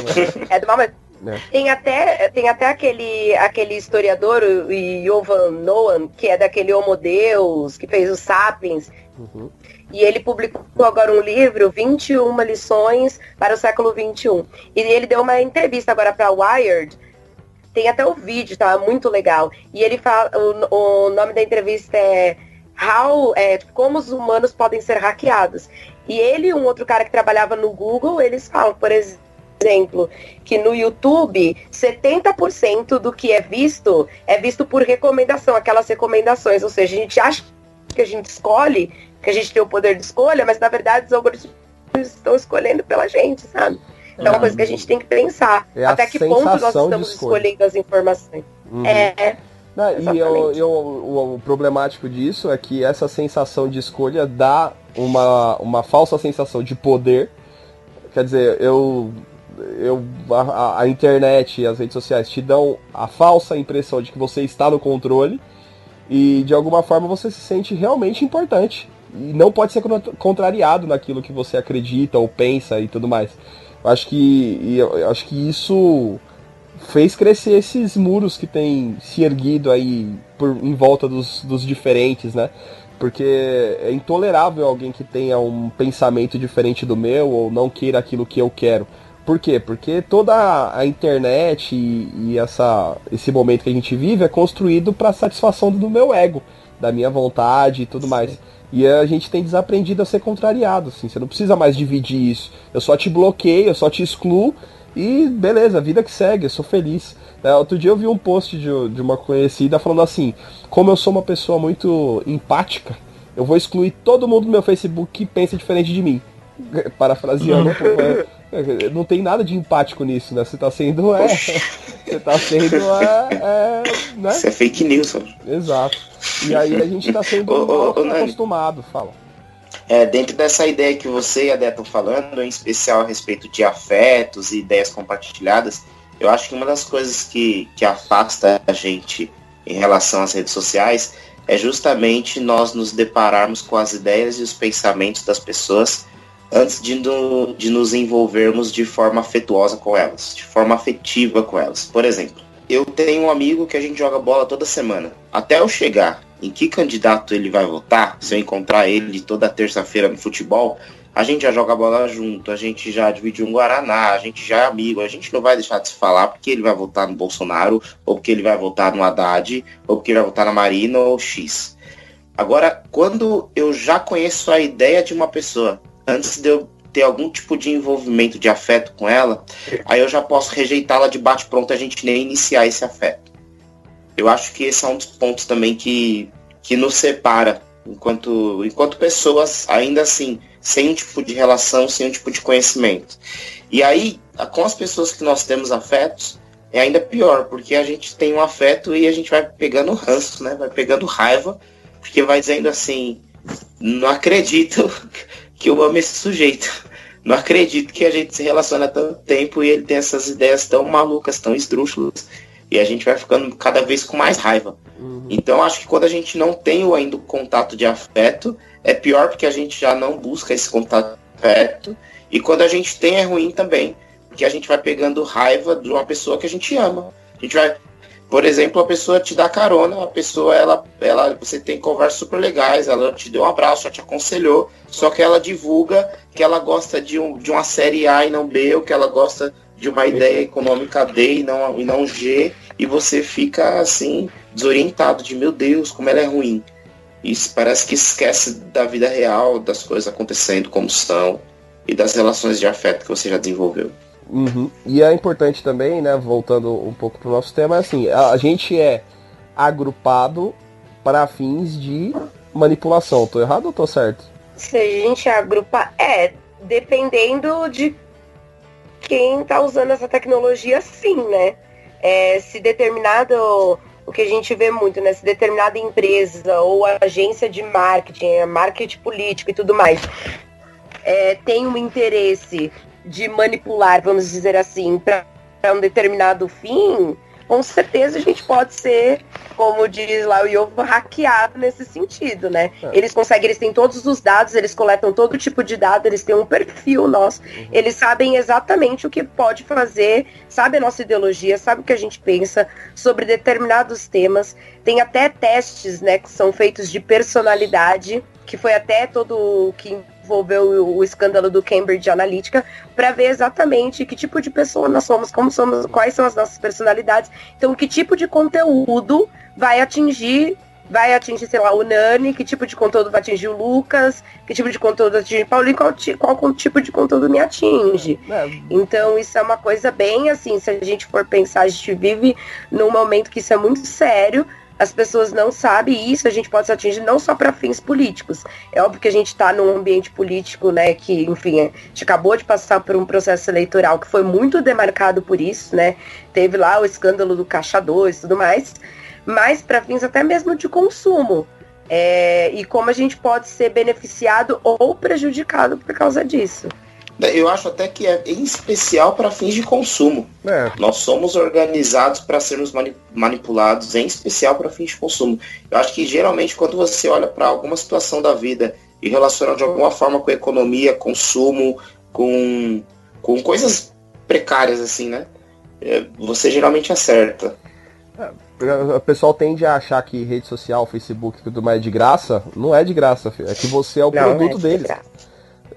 É do mal mesmo. É. Tem até, tem até aquele, aquele historiador, o Yovan Noah, que é daquele Homo Deus, que fez os Sapiens, Uhum. E ele publicou agora um livro, 21 lições para o século 21. E ele deu uma entrevista agora para Wired. Tem até o vídeo, tá muito legal. E ele fala, o, o nome da entrevista é How, é, como os humanos podem ser hackeados. E ele e um outro cara que trabalhava no Google, eles falam, por exemplo, que no YouTube 70% do que é visto é visto por recomendação, aquelas recomendações, ou seja, a gente acha que a gente escolhe, que a gente tem o poder de escolha, mas na verdade os algoritmos estão escolhendo pela gente, sabe? Então é uma coisa que a gente tem que pensar. É Até que ponto nós estamos escolhendo as informações. Uhum. É, Não, e eu, eu- o, o problemático disso é que essa sensação de escolha dá uma, uma falsa sensação de poder. Quer dizer, eu, eu a- a internet e as redes sociais te dão a falsa impressão de que você está no controle e de alguma forma você se sente realmente importante. E não pode ser contra- contrariado naquilo que você acredita ou pensa e tudo mais. Eu acho que, eu, acho que isso fez crescer esses muros que tem se erguido aí por, em volta dos, dos diferentes, né? Porque é intolerável alguém que tenha um pensamento diferente do meu ou não queira aquilo que eu quero. Por quê? Porque toda a internet e, e essa, esse momento que a gente vive é construído para satisfação do meu ego, da minha vontade e tudo mais. E a gente tem desaprendido a ser contrariado, assim. Você não precisa mais dividir isso. Eu só te bloqueio, eu só te excluo e beleza, vida que segue, eu sou feliz. É, outro dia eu vi um post de, de uma conhecida falando assim: como eu sou uma pessoa muito empática, eu vou excluir todo mundo do meu Facebook que pensa diferente de mim. Parafraseando um pouco, é, é, não tem nada de empático nisso, né? Você tá sendo. É, você tá sendo. É, é, né? Isso é fake news, ó. Exato. E aí a gente tá sendo Ô, ô, ô, acostumado, fala. É, dentro dessa ideia que você e a Dé estão falando, em especial a respeito de afetos e ideias compartilhadas, eu acho que uma das coisas que, que afasta a gente em relação às redes sociais é justamente nós nos depararmos com as ideias e os pensamentos das pessoas antes de, no, de nos envolvermos de forma afetuosa com elas, de forma afetiva com elas. Por exemplo, eu tenho um amigo que a gente joga bola toda semana. Até eu chegar em que candidato ele vai votar, se eu encontrar ele toda terça-feira no futebol, a gente já joga bola junto, a gente já divide um Guaraná, a gente já é amigo, a gente não vai deixar de se falar porque ele vai votar no Bolsonaro, ou porque ele vai votar no Haddad, ou porque ele vai votar na Marina ou X. Agora, quando eu já conheço a ideia de uma pessoa, antes de eu ter algum tipo de envolvimento de afeto com ela, aí eu já posso rejeitá-la de bate-pronto a gente nem iniciar esse afeto. Eu acho que esse é um dos pontos também que, que nos separa enquanto, enquanto pessoas, ainda assim, sem um tipo de relação, sem um tipo de conhecimento. E aí, com as pessoas que nós temos afetos, é ainda pior, porque a gente tem um afeto e a gente vai pegando ranço, né? Vai pegando raiva, porque vai dizendo assim, não acredito que eu amo esse sujeito. Não acredito que a gente se relaciona há tanto tempo e ele tem essas ideias tão malucas, tão esdrúxulas. E a gente vai ficando cada vez com mais raiva. Uhum. Então acho que quando a gente não tem ainda o contato de afeto, é pior porque a gente já não busca esse contato de afeto. E quando a gente tem é ruim também, porque a gente vai pegando raiva de uma pessoa que a gente ama. A gente vai, por exemplo, a pessoa te dá carona, a pessoa ela, ela, você tem conversas super legais, ela te deu um abraço, ela te aconselhou, só que ela divulga que ela gosta de, um, de uma série A e não B, ou que ela gosta de uma ideia econômica D e não, e não G, e você fica assim, desorientado de meu Deus, como ela é ruim. Isso parece que esquece da vida real, das coisas acontecendo como são, e das relações de afeto que você já desenvolveu. Uhum. E é importante também, né, voltando um pouco para o nosso tema, é assim, a, gente é agrupado para fins de manipulação. Tô errado ou tô certo? Se a gente agrupa, é, dependendo de quem está usando essa tecnologia sim, né? É, se determinado, o que a gente vê muito, né? Se determinada empresa ou agência de marketing, marketing político e tudo mais, é, tem um interesse de manipular, vamos dizer assim, para um determinado fim, com certeza a gente pode ser, como diz lá o Yovo, hackeado nesse sentido, né? É. Eles conseguem, eles têm todos os dados, eles coletam todo tipo de dado, eles têm um perfil nosso, uhum. eles sabem exatamente o que pode fazer, sabe a nossa ideologia, sabe o que a gente pensa sobre determinados temas. Tem até testes, né, que são feitos de personalidade, que foi até todo que envolveu o, o escândalo do Cambridge Analytica, para ver exatamente que tipo de pessoa nós somos, como somos, quais são as nossas personalidades. Então, que tipo de conteúdo vai atingir vai atingir, sei lá, o Nani, que tipo de conteúdo vai atingir o Lucas, que tipo de conteúdo vai atingir o Paulinho, qual, qual tipo de conteúdo me atinge. É. Então isso é uma coisa bem assim, se a gente for pensar, a gente vive num momento que isso é muito sério, as pessoas não sabem isso, a gente pode se atingir não só para fins políticos. É óbvio que a gente está num ambiente político, né, que, enfim, a gente acabou de passar por um processo eleitoral que foi muito demarcado por isso, né? Teve lá o escândalo do Caixa 2 e tudo mais, mas para fins até mesmo de consumo. É, e como a gente pode ser beneficiado ou prejudicado por causa disso. Eu acho até que é em especial para fins de consumo. É. Nós somos organizados para sermos mani manipulados, em especial para fins de consumo. Eu acho que geralmente quando você olha para alguma situação da vida e relaciona de alguma forma com economia, consumo, com, com coisas precárias assim, né? É, você geralmente acerta. É, o pessoal tende a achar que rede social, Facebook e tudo mais é de graça. Não é de graça, filho. é que você é o não, produto é deles. De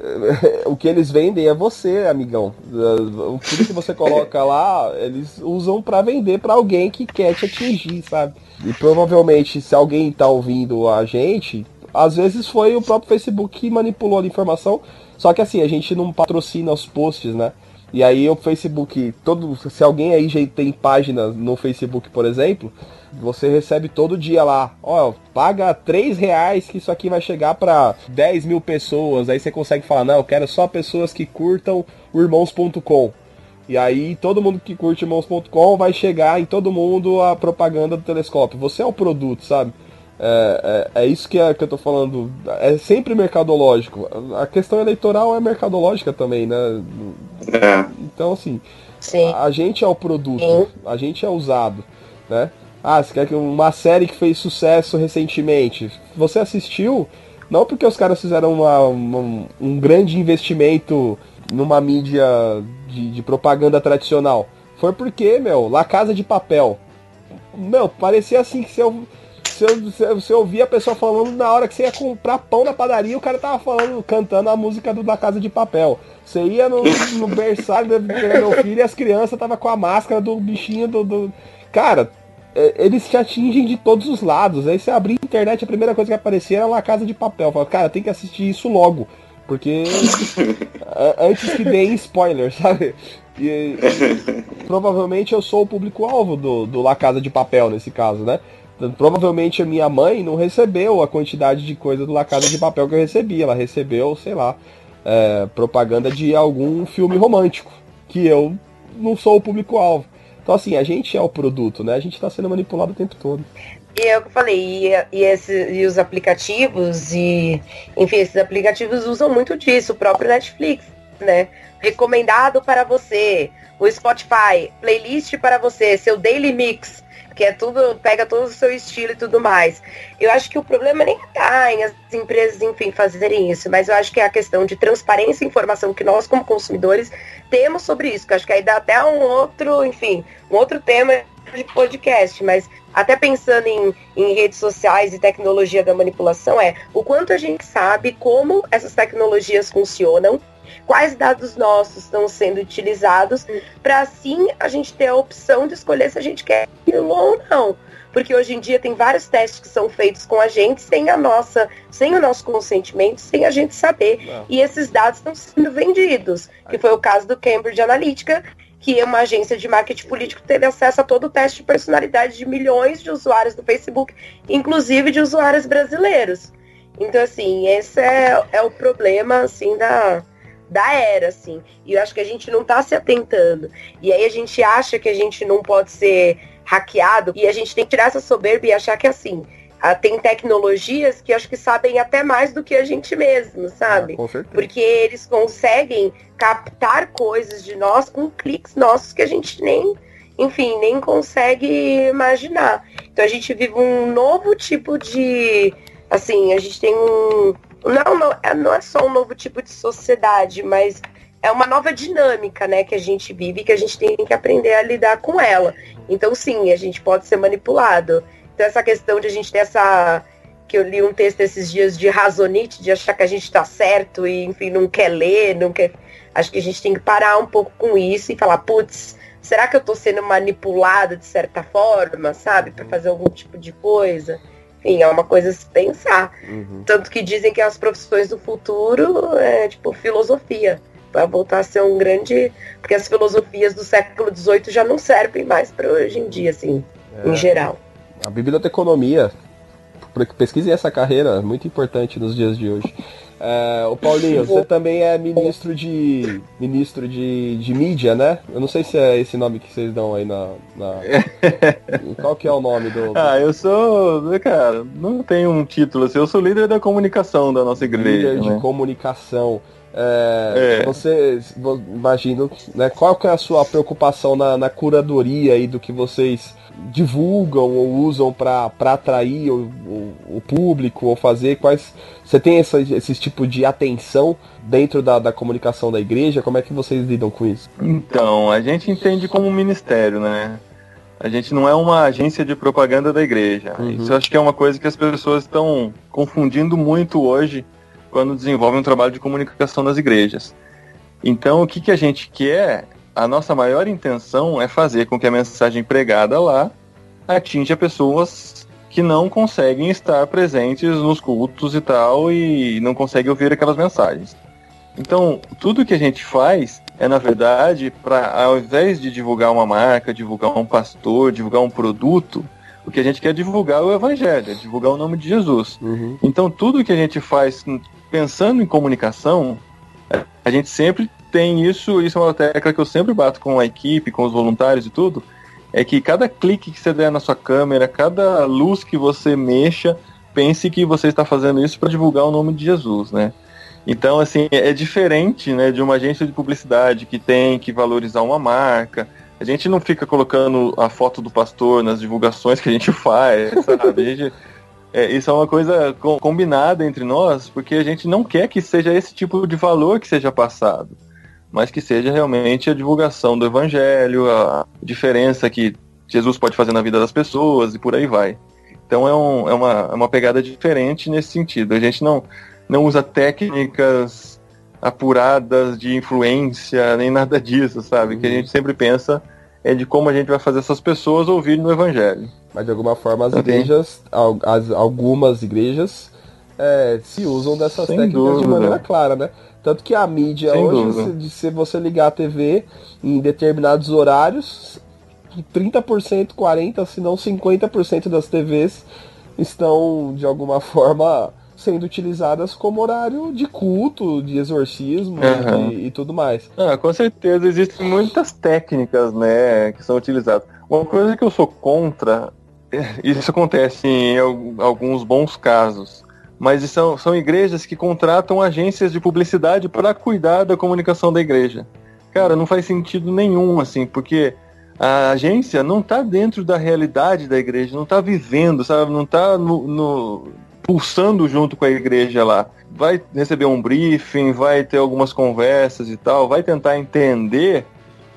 o que eles vendem é você, amigão. Tudo que você coloca lá, eles usam para vender para alguém que quer te atingir, sabe? E provavelmente, se alguém tá ouvindo a gente, às vezes foi o próprio Facebook que manipulou a informação. Só que assim, a gente não patrocina os posts, né? E aí o Facebook, todo, se alguém aí já tem página no Facebook, por exemplo, você recebe todo dia lá, ó, paga 3 reais que isso aqui vai chegar para 10 mil pessoas. Aí você consegue falar, não, eu quero só pessoas que curtam o irmãos.com. E aí todo mundo que curte irmãos.com vai chegar em todo mundo a propaganda do telescópio. Você é o produto, sabe? É, é, é isso que, é, que eu tô falando. É sempre mercadológico. A questão eleitoral é mercadológica também, né? É. Então, assim, a, a, gente é o produto, a gente é usado, né? Ah, você quer que uma série que fez sucesso recentemente. Você assistiu? Não porque os caras fizeram uma, uma, um grande investimento numa mídia de, de, propaganda tradicional. Foi porque, meu, La Casa de Papel. Meu, parecia assim que se eu, se eu ouvia a pessoa falando na hora que você ia comprar pão na padaria, o cara tava falando, cantando a música do La Casa de Papel. Você ia no, no berçário do meu filho e as crianças tava com a máscara do bichinho do. do... Cara, é, eles te atingem de todos os lados. Aí você abrir a internet, a primeira coisa que aparecia era La Casa de Papel. Fala, cara, tem que assistir isso logo. Porque antes que deem spoiler, sabe? E, e, provavelmente eu sou o público-alvo do, do La Casa de Papel nesse caso, né? Provavelmente a minha mãe não recebeu a quantidade de coisa do La Casa de Papel que eu recebi. Ela recebeu, sei lá, é, propaganda de algum filme romântico. Que eu não sou o público-alvo. Então, assim, a gente é o produto, né? A gente está sendo manipulado o tempo todo. E é o que eu falei, e, e, esse, e, os aplicativos, e enfim, esses aplicativos usam muito disso, o próprio Netflix, né? Recomendado para você, o Spotify, playlist para você, seu daily mix que é tudo, pega todo o seu estilo e tudo mais. Eu acho que o problema nem está em as empresas, enfim, fazerem isso, mas eu acho que é a questão de transparência e informação que nós, como consumidores, temos sobre isso, que acho que aí dá até um outro, enfim, um outro tema de podcast, mas até pensando em, em redes sociais e tecnologia da manipulação, é o quanto a gente sabe como essas tecnologias funcionam quais dados nossos estão sendo utilizados, para assim a gente ter a opção de escolher se a gente quer aquilo ou não. Porque hoje em dia tem vários testes que são feitos com a gente sem a nossa, sem o nosso consentimento, sem a gente saber. Não. E esses dados estão sendo vendidos, que foi o caso do Cambridge Analytica, que é uma agência de marketing político teve acesso a todo o teste de personalidade de milhões de usuários do Facebook, inclusive de usuários brasileiros. Então, assim, esse é, é o problema, assim, da, da era, assim. E eu acho que a gente não tá se atentando. E aí a gente acha que a gente não pode ser hackeado e a gente tem que tirar essa soberba e achar que assim. Tem tecnologias que acho que sabem até mais do que a gente mesmo, sabe? Ah, Porque eles conseguem captar coisas de nós com cliques nossos que a gente nem, enfim, nem consegue imaginar. Então a gente vive um novo tipo de. Assim, a gente tem um, não, não, é, não é só um novo tipo de sociedade, mas é uma nova dinâmica, né, que a gente vive e que a gente tem que aprender a lidar com ela. Então, sim, a gente pode ser manipulado. Então, essa questão de a gente ter essa. Que eu li um texto esses dias de razonite, de achar que a gente está certo e, enfim, não quer ler, não quer. Acho que a gente tem que parar um pouco com isso e falar, putz, será que eu estou sendo manipulada de certa forma, sabe, para fazer algum tipo de coisa? Enfim, é uma coisa a se pensar. Uhum. Tanto que dizem que as profissões do futuro é tipo filosofia. Vai voltar a ser um grande. Porque as filosofias do século XVIII já não servem mais para hoje em dia, assim, é. em geral. A biblioteconomia, pesquisem essa carreira, muito importante nos dias de hoje. É, o Paulinho, você também é ministro de ministro de, de mídia, né? Eu não sei se é esse nome que vocês dão aí na, na... qual que é o nome do, Ah, eu sou, cara, não tenho um título assim, eu sou líder da comunicação da nossa igreja. Líder né? de comunicação. É, é. Você, imagino, né, qual que é a sua preocupação na, na curadoria aí do que vocês divulgam ou usam para atrair o, o, o, público ou fazer? Quais você tem essa, esse tipo de atenção dentro da, da comunicação da igreja? Como é que vocês lidam com isso? Então, a gente entende como um ministério, né? A gente não é uma agência de propaganda da igreja. Uhum. Isso eu acho que é uma coisa que as pessoas estão confundindo muito hoje quando desenvolvem um trabalho de comunicação nas igrejas. Então, o que, que a gente quer a nossa maior intenção é fazer com que a mensagem pregada lá atinja pessoas que não conseguem estar presentes nos cultos e tal e não conseguem ouvir aquelas mensagens. Então, tudo que a gente faz é, na verdade, para ao invés de divulgar uma marca, divulgar um pastor, divulgar um produto, o que a gente quer divulgar é o evangelho, é divulgar o nome de Jesus. Uhum. Então, tudo que a gente faz pensando em comunicação, a gente sempre tem isso, isso é uma tecla que eu sempre bato com a equipe, com os voluntários e tudo, é que cada clique que você der na sua câmera, cada luz que você mexa, pense que você está fazendo isso para divulgar o nome de Jesus, né? Então, assim, é diferente né, de uma agência de publicidade que tem que valorizar uma marca, A gente não fica colocando a foto do pastor nas divulgações que a gente faz, sabe? É, isso é uma coisa combinada entre nós, porque a gente não quer que seja esse tipo de valor que seja passado, mas que seja realmente a divulgação do evangelho, a diferença que Jesus pode fazer na vida das pessoas e por aí vai. Então é, um, é, uma, é uma pegada diferente nesse sentido. A gente não, não usa técnicas apuradas de influência, nem nada disso, sabe? Uhum. Que a gente sempre pensa é de como a gente vai fazer essas pessoas ouvirem no evangelho. Mas de alguma forma as igrejas, as, algumas igrejas é, se usam dessas Sem técnicas dúvida. de maneira clara, né? Tanto que a mídia Sem hoje, se, se, você ligar a TV em determinados horários, 30%, 40%, se não 50% das TVs estão de alguma forma sendo utilizadas como horário de culto, de exorcismo uhum. e, e, tudo mais. Ah, com certeza existem muitas técnicas, né, que são utilizadas. Uma coisa que eu sou contra isso acontece em alguns bons casos. Mas são, são igrejas que contratam agências de publicidade para cuidar da comunicação da igreja. Cara, não faz sentido nenhum, assim, porque a agência não está dentro da realidade da igreja, não está vivendo, sabe? Não está no, no, pulsando junto com a igreja lá. Vai receber um briefing, vai ter algumas conversas e tal, vai tentar entender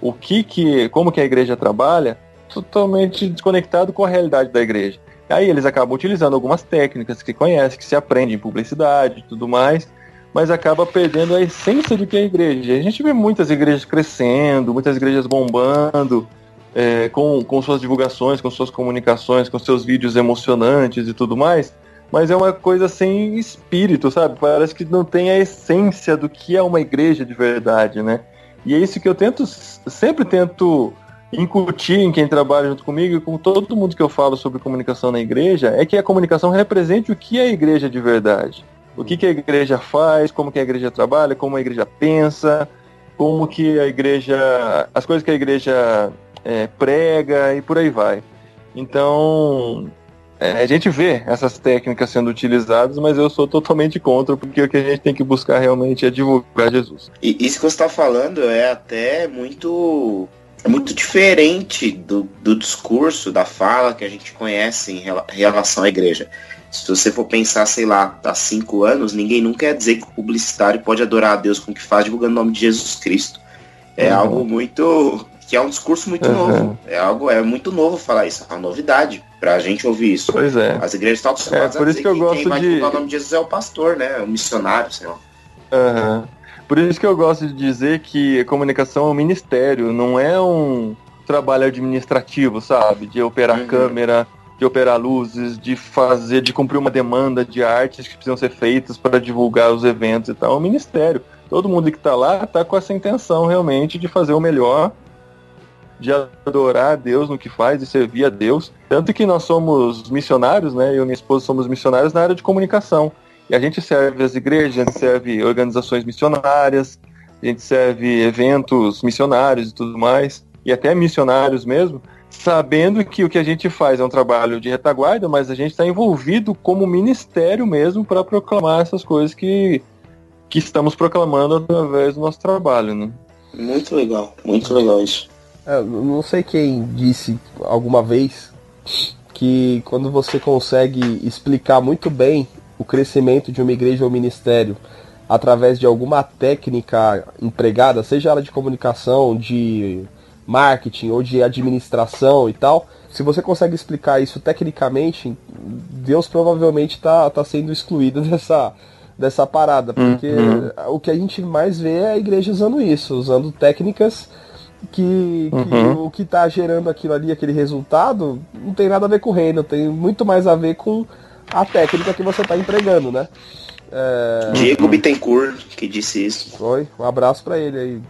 o que que, como que a igreja trabalha, totalmente desconectado com a realidade da igreja. Aí eles acabam utilizando algumas técnicas que conhecem, que se aprende em publicidade e tudo mais, mas acaba perdendo a essência do que é a igreja. A gente vê muitas igrejas crescendo, muitas igrejas bombando, é, com, com suas divulgações, com suas comunicações, com seus vídeos emocionantes e tudo mais, mas é uma coisa sem espírito, sabe? Parece que não tem a essência do que é uma igreja de verdade, né? E é isso que eu tento, sempre tento incutir em quem trabalha junto comigo e com todo mundo que eu falo sobre comunicação na igreja é que a comunicação represente o que é a igreja de verdade. O que, que a igreja faz, como que a igreja trabalha, como a igreja pensa, como que a igreja. as coisas que a igreja é, prega e por aí vai. Então, é, a gente vê essas técnicas sendo utilizadas, mas eu sou totalmente contra, porque o que a gente tem que buscar realmente é divulgar Jesus. E isso que você está falando é até muito é muito diferente do, do discurso, da fala que a gente conhece em relação à igreja. Se você for pensar, sei lá, há cinco anos, ninguém nunca quer dizer que o publicitário pode adorar a Deus com o que faz divulgando o nome de Jesus Cristo. É uhum. algo muito. Que é um discurso muito uhum. novo. É algo, é muito novo falar isso, é uma novidade pra gente ouvir isso. Pois é. As igrejas estão acostumadas é, por isso que, eu gosto quem vai de... divulgar o nome de Jesus é o pastor, né? O missionário, sei lá. Uhum. Por isso que eu gosto de dizer que a comunicação é um ministério, não é um trabalho administrativo, sabe? De operar uhum. câmera, de operar luzes, de fazer, de cumprir uma demanda de artes que precisam ser feitas para divulgar os eventos e tal. É um ministério. Todo mundo que está lá está com essa intenção realmente de fazer o melhor, de adorar a Deus no que faz e servir a Deus. Tanto que nós somos missionários, né? Eu e minha esposa somos missionários na área de comunicação. E a gente serve as igrejas, a gente serve organizações missionárias, a gente serve eventos missionários e tudo mais, e até missionários mesmo, sabendo que o que a gente faz é um trabalho de retaguarda, mas a gente está envolvido como ministério mesmo para proclamar essas coisas que, que estamos proclamando através do nosso trabalho. Né? Muito legal, muito legal isso. É, não sei quem disse alguma vez que quando você consegue explicar muito bem o crescimento de uma igreja ou ministério através de alguma técnica empregada, seja ela de comunicação, de marketing ou de administração e tal, se você consegue explicar isso tecnicamente, Deus provavelmente está tá sendo excluído dessa, dessa parada, porque uhum. o que a gente mais vê é a igreja usando isso, usando técnicas que, que uhum. o que está gerando aquilo ali, aquele resultado, não tem nada a ver com o reino, tem muito mais a ver com a técnica que você está empregando, né? É... Diego Bittencourt que disse isso. Foi, um abraço para ele aí,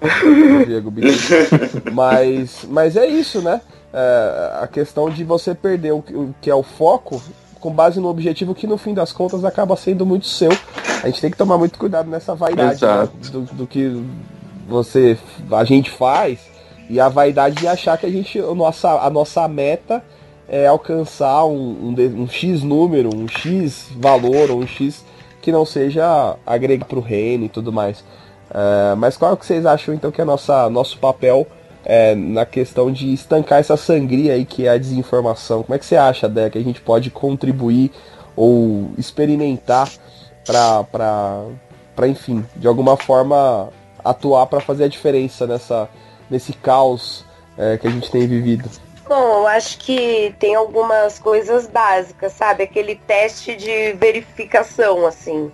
Diego Bittencourt. mas, mas é isso, né? É, a questão de você perder o, o que é o foco com base no objetivo que no fim das contas acaba sendo muito seu. A gente tem que tomar muito cuidado nessa vaidade né? do, do, que você a gente faz e a vaidade de achar que a gente a nossa, a nossa meta é, alcançar um, um, um, X número, um X valor, um X que não seja agregar para o reino e tudo mais. É, mas qual é que vocês acham então que é nossa, nosso papel é, na questão de estancar essa sangria aí que é a desinformação. Como é que você acha, Dé, que a gente pode contribuir ou experimentar para, enfim, de alguma forma atuar para fazer a diferença nessa, nesse caos é, que a gente tem vivido? Bom, eu acho que tem algumas coisas básicas, sabe? Aquele teste de verificação, assim.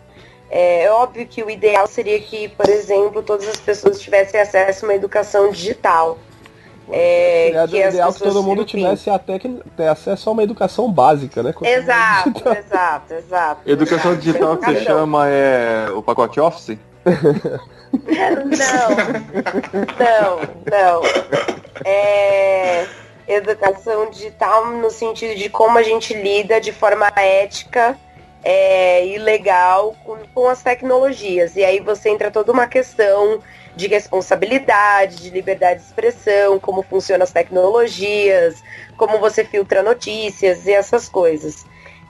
É óbvio que o ideal seria que, por exemplo, todas as pessoas tivessem acesso a uma educação digital. É, é que ideal que todo mundo tivesse até que ter acesso a uma educação básica, né? Exato, exato, exato. Educação exato. digital que você chama é o pacote Office? Não, não, não. É educação digital no sentido de como a gente lida de forma ética é, e legal com, com as tecnologias. E aí você entra toda uma questão de responsabilidade, de liberdade de expressão, como funcionam as tecnologias, como você filtra notícias e essas coisas.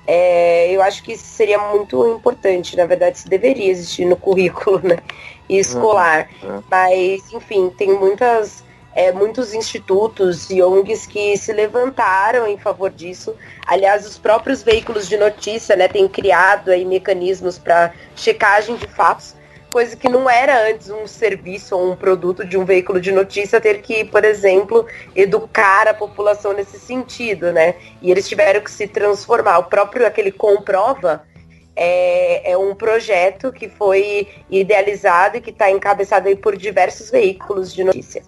É, eu acho que isso seria muito importante, na verdade, isso deveria existir no currículo né, escolar. Uhum. Mas, enfim, tem muitas é, muitos institutos e ONGs que se levantaram em favor disso. Aliás, os próprios veículos de notícia né, têm criado aí mecanismos para checagem de fatos, coisa que não era antes um serviço ou um produto de um veículo de notícia ter que, por exemplo, educar a população nesse sentido, né? E eles tiveram que se transformar. O próprio aquele comprova é, é um projeto que foi idealizado e que está encabeçado por diversos veículos de notícia.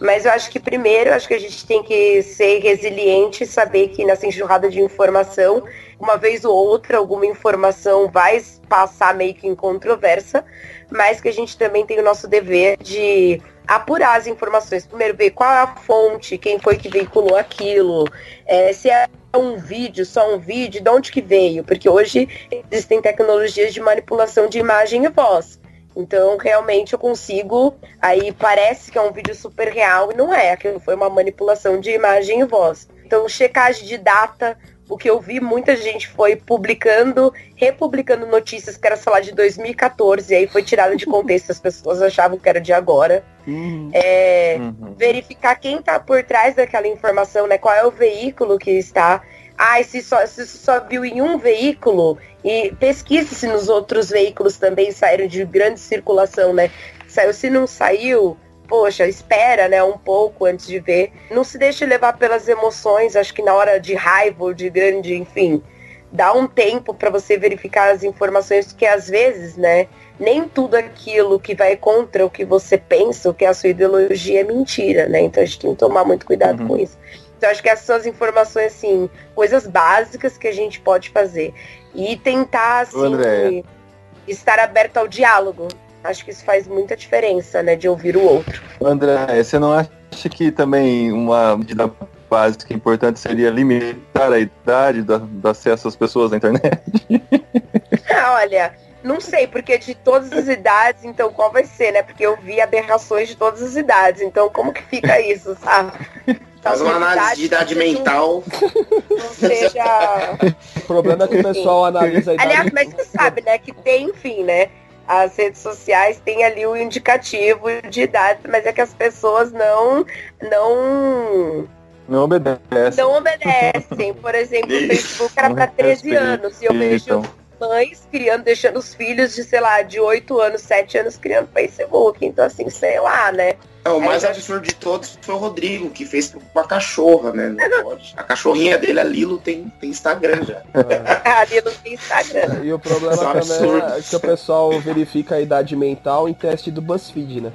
Mas eu acho que primeiro, acho que a gente tem que ser resiliente e saber que nessa enxurrada de informação, uma vez ou outra, alguma informação vai passar meio que em controvérsia, mas que a gente também tem o nosso dever de apurar as informações. Primeiro ver qual é a fonte, quem foi que veiculou aquilo, é, se é um vídeo, só um vídeo, de onde que veio? Porque hoje existem tecnologias de manipulação de imagem e voz. Então, realmente, eu consigo. Aí parece que é um vídeo super real e não é. Aquilo foi uma manipulação de imagem e voz. Então, checagem de data. O que eu vi, muita gente foi publicando, republicando notícias que era, sei lá, de 2014, e aí foi tirado de contexto, as pessoas achavam que era de agora. Uhum. É, uhum. Verificar quem está por trás daquela informação, né? Qual é o veículo que está ah, se só, se só viu em um veículo, e pesquise se nos outros veículos também saíram de grande circulação, né? Saiu, se não saiu, poxa, espera, né, um pouco antes de ver. Não se deixe levar pelas emoções, acho que na hora de raiva ou de grande, enfim, dá um tempo para você verificar as informações, que às vezes, né, nem tudo aquilo que vai contra o que você pensa, o que é a sua ideologia é mentira, né? Então a gente tem que tomar muito cuidado uhum. com isso. Então, acho que essas são as informações, assim, coisas básicas que a gente pode fazer. E tentar, assim, estar aberto ao diálogo. Acho que isso faz muita diferença, né, de ouvir o outro. André, você não acha que também uma medida básica importante seria limitar a idade do, do acesso às pessoas à internet? Ah, olha, não sei, porque de todas as idades, então qual vai ser, né? Porque eu vi aberrações de todas as idades, então como que fica isso, sabe? Faz uma análise de idade mental. Não seja. O problema é que o pessoal analisa a idade. Aliás, mas você sabe, né? Que tem, enfim, né? As redes sociais têm ali o indicativo de idade, mas é que as pessoas não. não não obedecem. Não obedecem. Por exemplo, o Facebook era para 13 anos. E eu vejo mães criando, deixando os filhos de, sei lá, de 8 anos, 7 anos criando Facebook. Então, assim, sei lá, né? É, o mais absurdo de todos foi o Rodrigo, que fez com a cachorra, né? A cachorrinha dele, a Lilo, tem, tem Instagram já. É. a Lilo tem Instagram. E o problema é também é que o pessoal verifica a idade mental em teste do BuzzFeed, né?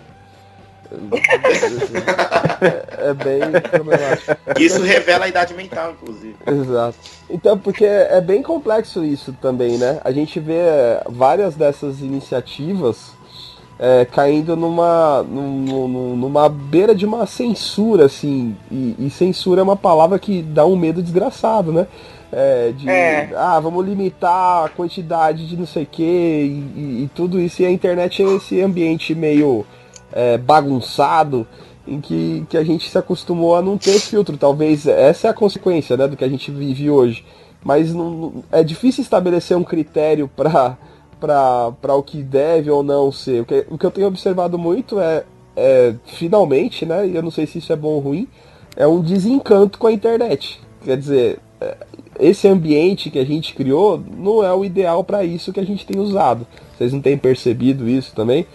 É, é bem problemático. Isso revela a idade mental, inclusive. Exato. Então, porque é bem complexo isso também, né? A gente vê várias dessas iniciativas é, caindo numa, numa, numa beira de uma censura, assim. E, e, censura é uma palavra que dá um medo desgraçado, né? É, de, é. ah, vamos limitar a quantidade de não sei o que e, e, tudo isso. E a internet é esse ambiente meio é, bagunçado em que, que a gente se acostumou a não ter filtro. Talvez essa é a consequência né, do que a gente vive hoje. Mas não, é difícil estabelecer um critério para para o que deve ou não ser. O que, o que eu tenho observado muito é é, finalmente, né? E eu não sei se isso é bom ou ruim, é um desencanto com a internet. Quer dizer, é, esse ambiente que a gente criou não é o ideal para isso que a gente tem usado. Vocês não têm percebido isso também?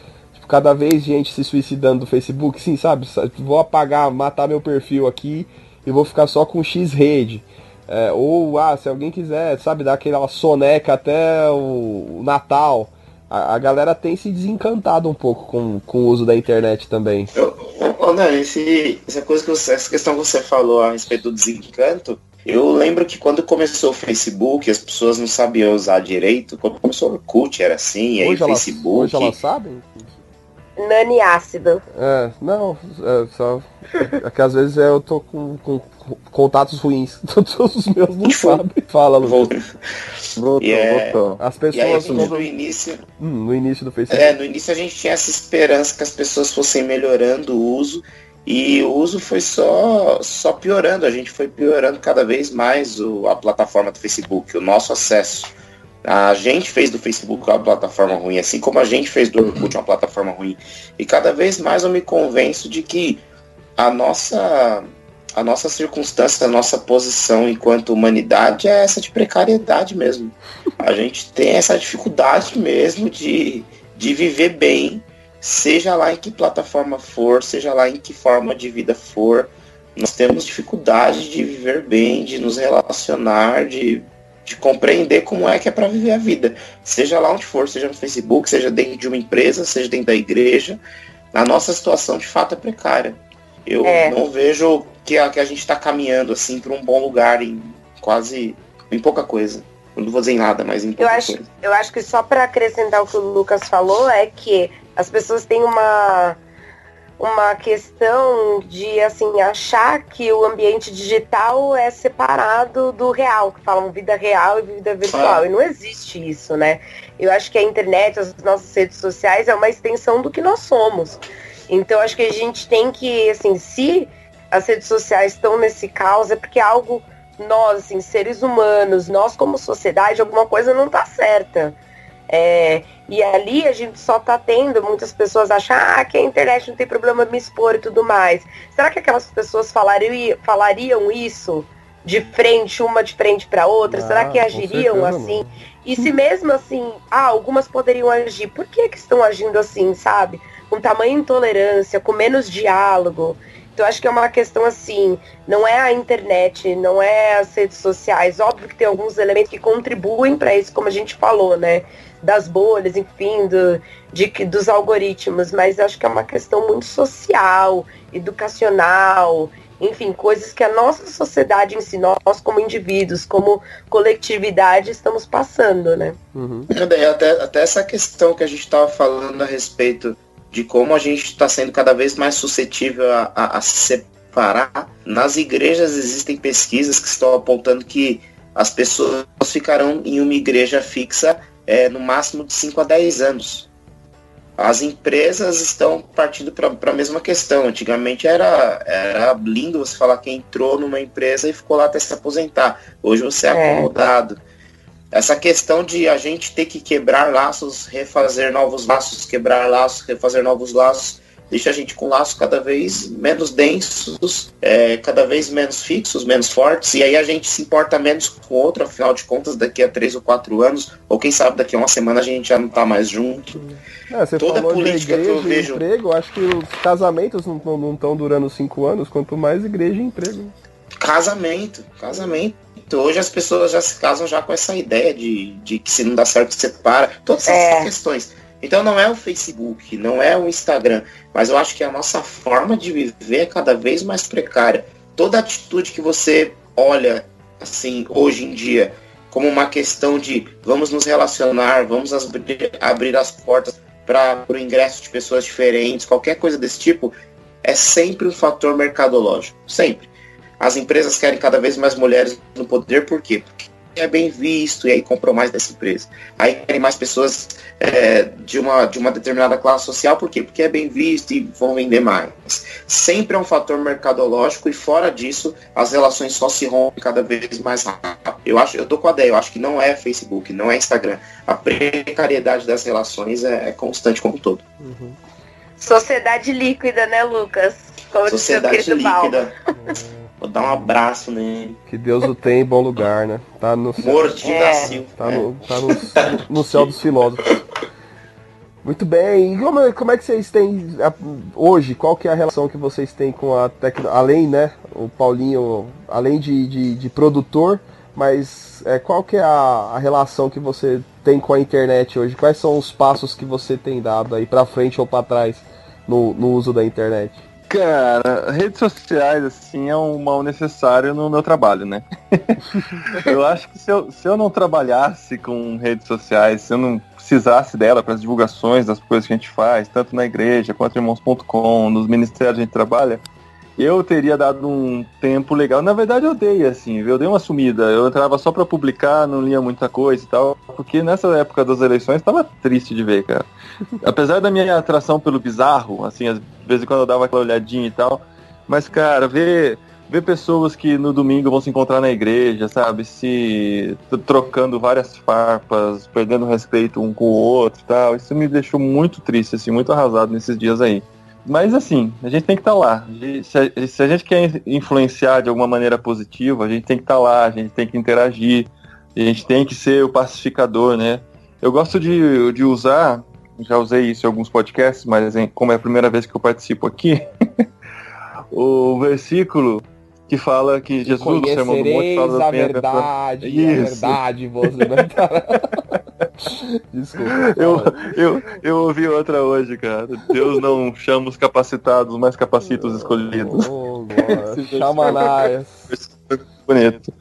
Tipo, cada vez gente se suicidando do Facebook, sim, sabe? Vou apagar, matar meu perfil aqui e vou ficar só com X rede. É, ou, ah, se alguém quiser, sabe, dar aquela soneca até o, Natal. A, a, galera tem se desencantado um pouco com, com o uso da internet também. Eu, não, esse, essa, coisa que você, essa questão que você falou a respeito do desencanto, eu lembro que quando começou o Facebook, as pessoas não sabiam usar direito. Quando começou o Orkut era assim, aí o Facebook. Hoje elas sabem? Nani ácido. É, não, é só. É que às vezes eu tô com, com contatos ruins. Todos os meus não sabem. Fala, Lucas. Voltou. Voltou, yeah. voltou. As pessoas. Aí, no início. Hum, no início do Facebook. É, no início a gente tinha essa esperança que as pessoas fossem melhorando o uso. E o uso foi só, só piorando. A gente foi piorando cada vez mais o, a plataforma do Facebook, o nosso acesso. A gente fez do Facebook uma plataforma ruim, assim como a gente fez do Orkut uma plataforma ruim. E cada vez mais eu me convenço de que a nossa a nossa circunstância, a nossa posição enquanto humanidade é essa de precariedade mesmo. A gente tem essa dificuldade mesmo de, de viver bem, seja lá em que plataforma for, seja lá em que forma de vida for. Nós temos dificuldade de viver bem, de nos relacionar, de de compreender como é que é para viver a vida. Seja lá onde for, seja no Facebook, seja dentro de uma empresa, seja dentro da igreja, a nossa situação de fato é precária. Eu é. não vejo que a, que a gente está caminhando assim para um bom lugar em quase em pouca coisa. Eu não vou dizer em nada, mas em pouca eu acho, coisa. Eu acho que só para acrescentar o que o Lucas falou é que as pessoas têm uma uma questão de assim achar que o ambiente digital é separado do real, que falam vida real e vida virtual. Ah. E não existe isso, né? Eu acho que a internet, as nossas redes sociais é uma extensão do que nós somos. Então acho que a gente tem que, assim, se as redes sociais estão nesse caos, é porque algo nós, assim, seres humanos, nós como sociedade, alguma coisa não está certa. É, e ali a gente só tá tendo, muitas pessoas acham ah, que a internet não tem problema me expor e tudo mais. Será que aquelas pessoas falariam, falariam isso de frente, uma de frente para outra? Ah, Será que agiriam assim? E se mesmo assim, ah, algumas poderiam agir, por que, que estão agindo assim, sabe? Com tamanha intolerância, com menos diálogo. Então acho que é uma questão assim, não é a internet, não é as redes sociais. Óbvio que tem alguns elementos que contribuem para isso, como a gente falou, né? das bolhas, enfim, do, de, dos algoritmos, mas acho que é uma questão muito social, educacional, enfim, coisas que a nossa sociedade em si, nós como indivíduos, como coletividade, estamos passando, né? Uhum. Até, até essa questão que a gente estava falando a respeito de como a gente está sendo cada vez mais suscetível a, a, a se separar. Nas igrejas existem pesquisas que estão apontando que as pessoas ficarão em uma igreja fixa é, no máximo de 5 a 10 anos. As empresas estão partindo para a mesma questão. Antigamente era, era lindo você falar que entrou numa empresa e ficou lá até se aposentar. Hoje você é, é acomodado. Essa questão de a gente ter que quebrar laços, refazer novos laços, quebrar laços, refazer novos laços, deixa a gente com laços cada vez menos densos, é, cada vez menos fixos, menos fortes, e aí a gente se importa menos com o outro, afinal de contas, daqui a três ou quatro anos, ou quem sabe daqui a uma semana a gente já não tá mais junto. É, você Toda falou política igreja, que eu vejo. Emprego, acho que os casamentos não estão durando cinco anos, quanto mais igreja e emprego. Casamento, casamento. Hoje as pessoas já se casam já com essa ideia de, de que se não dá certo, separa. Todas essas é. questões. Então não é o Facebook, não é o Instagram, mas eu acho que a nossa forma de viver é cada vez mais precária. Toda atitude que você olha assim hoje em dia como uma questão de vamos nos relacionar, vamos abrir, abrir as portas para o ingresso de pessoas diferentes, qualquer coisa desse tipo, é sempre um fator mercadológico. Sempre. As empresas querem cada vez mais mulheres no poder, por quê? Porque é bem visto e aí comprou mais dessa empresa. Aí querem mais pessoas é, de, uma, de uma determinada classe social, por quê? Porque é bem visto e vão vender mais. Sempre é um fator mercadológico e fora disso, as relações só se rompem cada vez mais rápido. Eu acho, eu tô com a ideia, eu acho que não é Facebook, não é Instagram. A precariedade das relações é, é constante como um todo. Uhum. Sociedade líquida, né, Lucas? Como Sociedade líquida. Vou dar um abraço nele. Que Deus o tenha em bom lugar, né? Tá no céu. Morto é. da Silva. Tá, no, tá no, no céu dos filósofos. Muito bem. E como, como é que vocês têm hoje? Qual que é a relação que vocês têm com a tecnologia? Além, né? O Paulinho, além de, de, de produtor, mas é, qual que é a, a, relação que você tem com a internet hoje? Quais são os passos que você tem dado aí para frente ou para trás no, no uso da internet? Cara, redes sociais, assim, é um mal necessário no meu trabalho, né? eu acho que se eu, se eu não trabalhasse com redes sociais, se eu não precisasse dela para as divulgações das coisas que a gente faz, tanto na igreja quanto irmãos.com, nos ministérios a gente trabalha, eu teria dado um tempo legal. Na verdade, eu dei, assim, eu dei uma sumida. Eu entrava só para publicar, não lia muita coisa e tal, porque nessa época das eleições tava triste de ver, cara. Apesar da minha atração pelo bizarro, assim, às vezes quando eu dava aquela olhadinha e tal, mas, cara, ver, ver pessoas que no domingo vão se encontrar na igreja, sabe, se trocando várias farpas, perdendo respeito um com o outro e tal, isso me deixou muito triste, assim, muito arrasado nesses dias aí. Mas assim, a gente tem que estar tá lá. Se a, se a, gente quer influenciar de alguma maneira positiva, a gente tem que estar tá lá, a gente tem que interagir, a gente tem que ser o pacificador, né? Eu gosto de, de usar, já usei isso em alguns podcasts, mas como é a primeira vez que eu participo aqui, o versículo que fala que Jesus, no Sermão do Monte, fala da a verdade, a verdade vos libertará. Desculpa. Eu, eu, eu ouvi outra hoje, cara. Deus não chama os capacitados, mas capacita os escolhidos. Oh, Chamanaias. Bonito.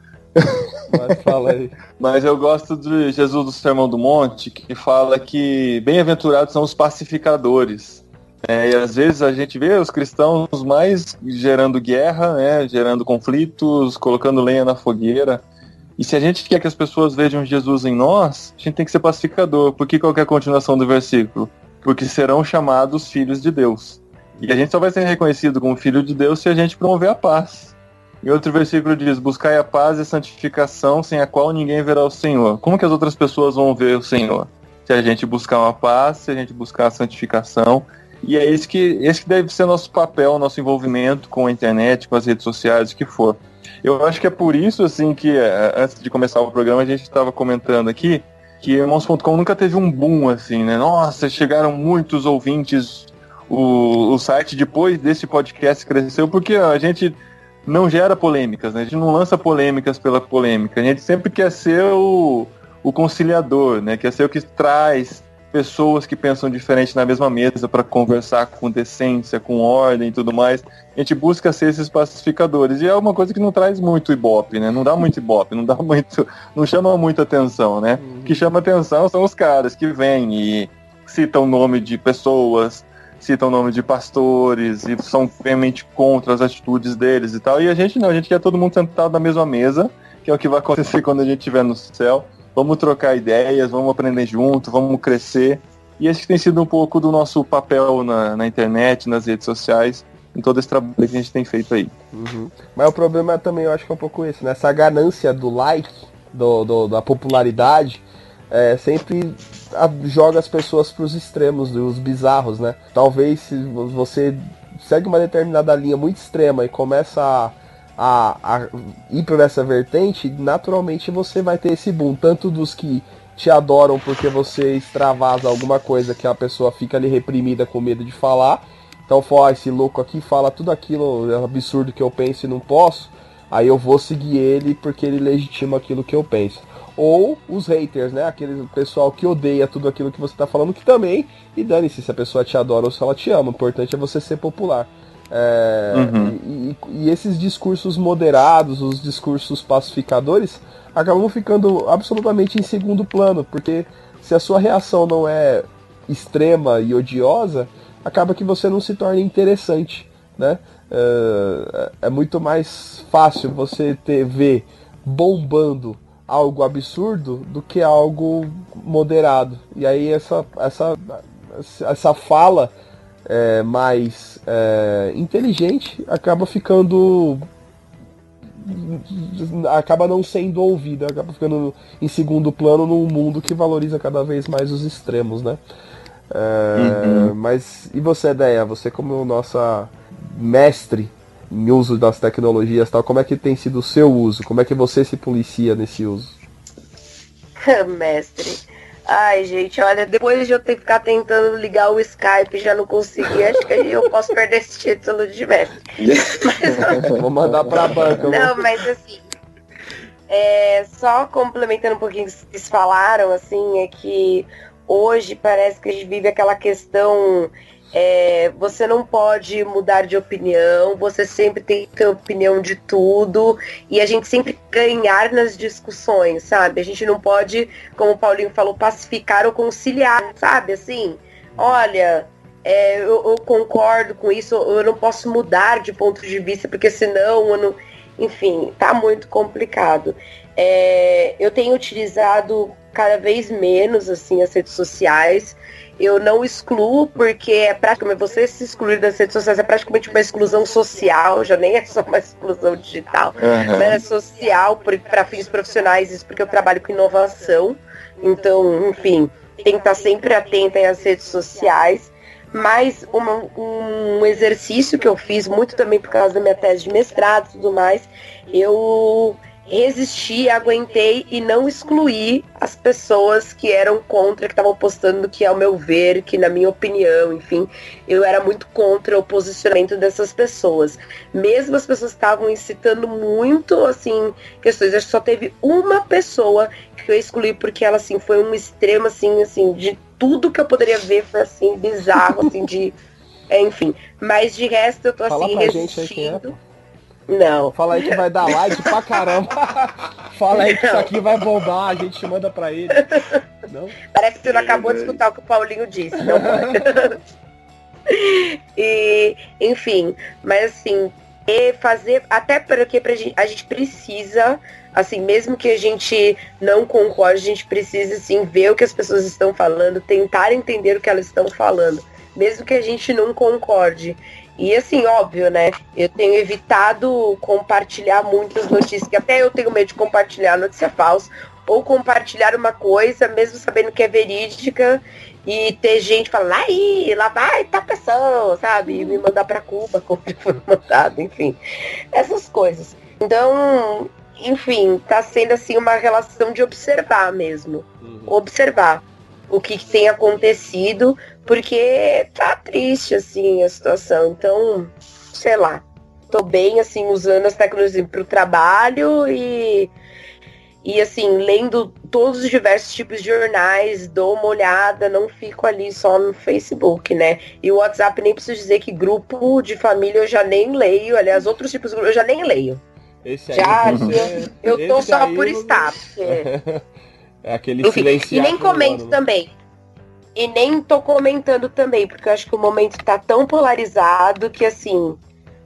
Mas fala aí. Mas eu gosto de Jesus do Sermão do Monte, que fala que bem-aventurados são os pacificadores é, e às vezes a gente vê os cristãos mais gerando guerra, né, gerando conflitos, colocando lenha na fogueira. E se a gente quer que as pessoas vejam Jesus em nós, a gente tem que ser pacificador. Por que qual é a continuação do versículo? Porque serão chamados filhos de Deus. E a gente só vai ser reconhecido como filho de Deus se a gente promover a paz. E outro versículo diz: Buscai a paz e a santificação, sem a qual ninguém verá o Senhor. Como que as outras pessoas vão ver o Senhor? Se a gente buscar uma paz, se a gente buscar a santificação e é esse que, esse que deve ser nosso papel, nosso envolvimento com a internet, com as redes sociais, o que for. Eu acho que é por isso, assim, que é, antes de começar o programa, a gente estava comentando aqui que Irmãos.com nunca teve um boom, assim, né? Nossa, chegaram muitos ouvintes. O, o site, depois desse podcast, cresceu porque a gente não gera polêmicas, né? A gente não lança polêmicas pela polêmica. A gente sempre quer ser o, o conciliador, né? Quer ser o que traz pessoas que pensam diferente na mesma mesa para conversar com decência, com ordem e tudo mais. A gente busca ser esses pacificadores. E é uma coisa que não traz muito ibope, né? Não dá muito ibope, não dá muito. não chama muita atenção, né? Uhum. O que chama atenção são os caras que vêm e citam o nome de pessoas, citam o nome de pastores e são realmente contra as atitudes deles e tal. E a gente não, a gente quer todo mundo sentado na mesma mesa, que é o que vai acontecer quando a gente estiver no céu vamos trocar ideias, vamos aprender junto, vamos crescer. E esse tem sido um pouco do nosso papel na, na internet, nas redes sociais, em todo esse trabalho que a gente tem feito aí. Uhum. Mas o problema também, eu acho que é um pouco isso, né? Essa ganância do like, do, do da popularidade, é, sempre joga as pessoas para os extremos, os bizarros, né? Talvez se você segue uma determinada linha muito extrema e começa a a, a ir por essa vertente, naturalmente você vai ter esse boom, tanto dos que te adoram porque você extravasa alguma coisa que a pessoa fica ali reprimida com medo de falar. Então fala, esse louco aqui fala tudo aquilo é absurdo que eu penso e não posso. Aí eu vou seguir ele porque ele legitima aquilo que eu penso. Ou os haters, né? Aquele pessoal que odeia tudo aquilo que você está falando, que também. E dane-se se a pessoa te adora ou se ela te ama. O importante é você ser popular. É, uhum. e, e, esses discursos moderados, os discursos pacificadores, acabam ficando absolutamente em segundo plano, porque se a sua reação não é extrema e odiosa, acaba que você não se torna interessante, né? É, é muito mais fácil você ter ver bombando algo absurdo do que algo moderado. E aí essa essa essa fala é, mais é, inteligente acaba ficando acaba não sendo ouvida, acaba ficando em segundo plano num mundo que valoriza cada vez mais os extremos, né? É, uhum. Mas e você, ideia? Você como nossa mestre em uso das tecnologias, tal, como é que tem sido o seu uso? Como é que você se policia nesse uso? mestre. Ai, gente, olha, depois de eu ter que ficar tentando ligar o Skype já não consegui, acho que eu posso perder esse título de mestre. Mas, Vou mandar pra banca. Não, mas assim, é, só complementando um pouquinho o que vocês falaram, assim, é que hoje parece que a gente vive aquela questão é, você não pode mudar de opinião, você sempre tem que ter opinião de tudo e a gente sempre ganhar nas discussões, sabe? A gente não pode, como o Paulinho falou, pacificar ou conciliar, sabe? Assim, olha, é, eu, eu, concordo com isso, eu não posso mudar de ponto de vista, porque senão eu não. Enfim, tá muito complicado. É, eu tenho utilizado cada vez menos assim as redes sociais eu não excluo, porque é praticamente você se excluir das redes sociais é praticamente uma exclusão social, já nem é só uma exclusão digital, uhum. é social para fins profissionais, isso porque eu trabalho com inovação. Então, enfim, tem que estar sempre atenta às redes sociais. Mas uma, um exercício que eu fiz muito também por causa da minha tese de mestrado e tudo mais, eu resisti, aguentei e não excluí as pessoas que eram contra, que estavam postando que, ao meu ver, que na minha opinião, enfim, eu era muito contra o posicionamento dessas pessoas. Mesmo as pessoas estavam incitando muito, assim, questões. Acho que só teve uma pessoa que eu excluí porque ela, assim, foi um extremo, assim, assim, de tudo que eu poderia ver foi, assim, bizarro, assim, de... É, enfim, mas de resto eu tô, Fala assim, resistindo. Não. Fala aí que vai dar like pra caramba. Fala aí que isso aqui vai bombar, a gente manda pra ele. Não? Parece que você não acabou de escutar o que o Paulinho disse. Não pode. e, enfim, mas assim, fazer, até porque pra gente, a gente precisa, assim, mesmo que a gente não concorde, a gente precisa, assim, ver o que as pessoas estão falando, tentar entender o que elas estão falando, mesmo que a gente não concorde. E assim, óbvio, né? Eu tenho evitado compartilhar muitas notícias, que até eu tenho medo de compartilhar notícia falsa, ou compartilhar uma coisa, mesmo sabendo que é verídica, e ter gente falando, aí, lá vai tá pessoa, sabe? E me mandar para Cuba, como foi mandado, enfim. Essas coisas. Então, enfim, tá sendo assim uma relação de observar mesmo. Uhum. Observar o que, que tem acontecido, porque tá triste, assim, a situação. Então, sei lá. Tô bem, assim, usando as tecnologias para o trabalho e, e, assim, lendo todos os diversos tipos de jornais, dou uma olhada, não fico ali só no Facebook, né? E o WhatsApp nem preciso dizer que grupo de família eu já nem leio. Aliás, outros tipos de grupo eu já nem leio. Esse já, aí, eu, eu tô só por estar. Porque... É aquele Enfim, E nem comento né? também. E nem tô comentando também, porque eu acho que o momento tá tão polarizado que, assim,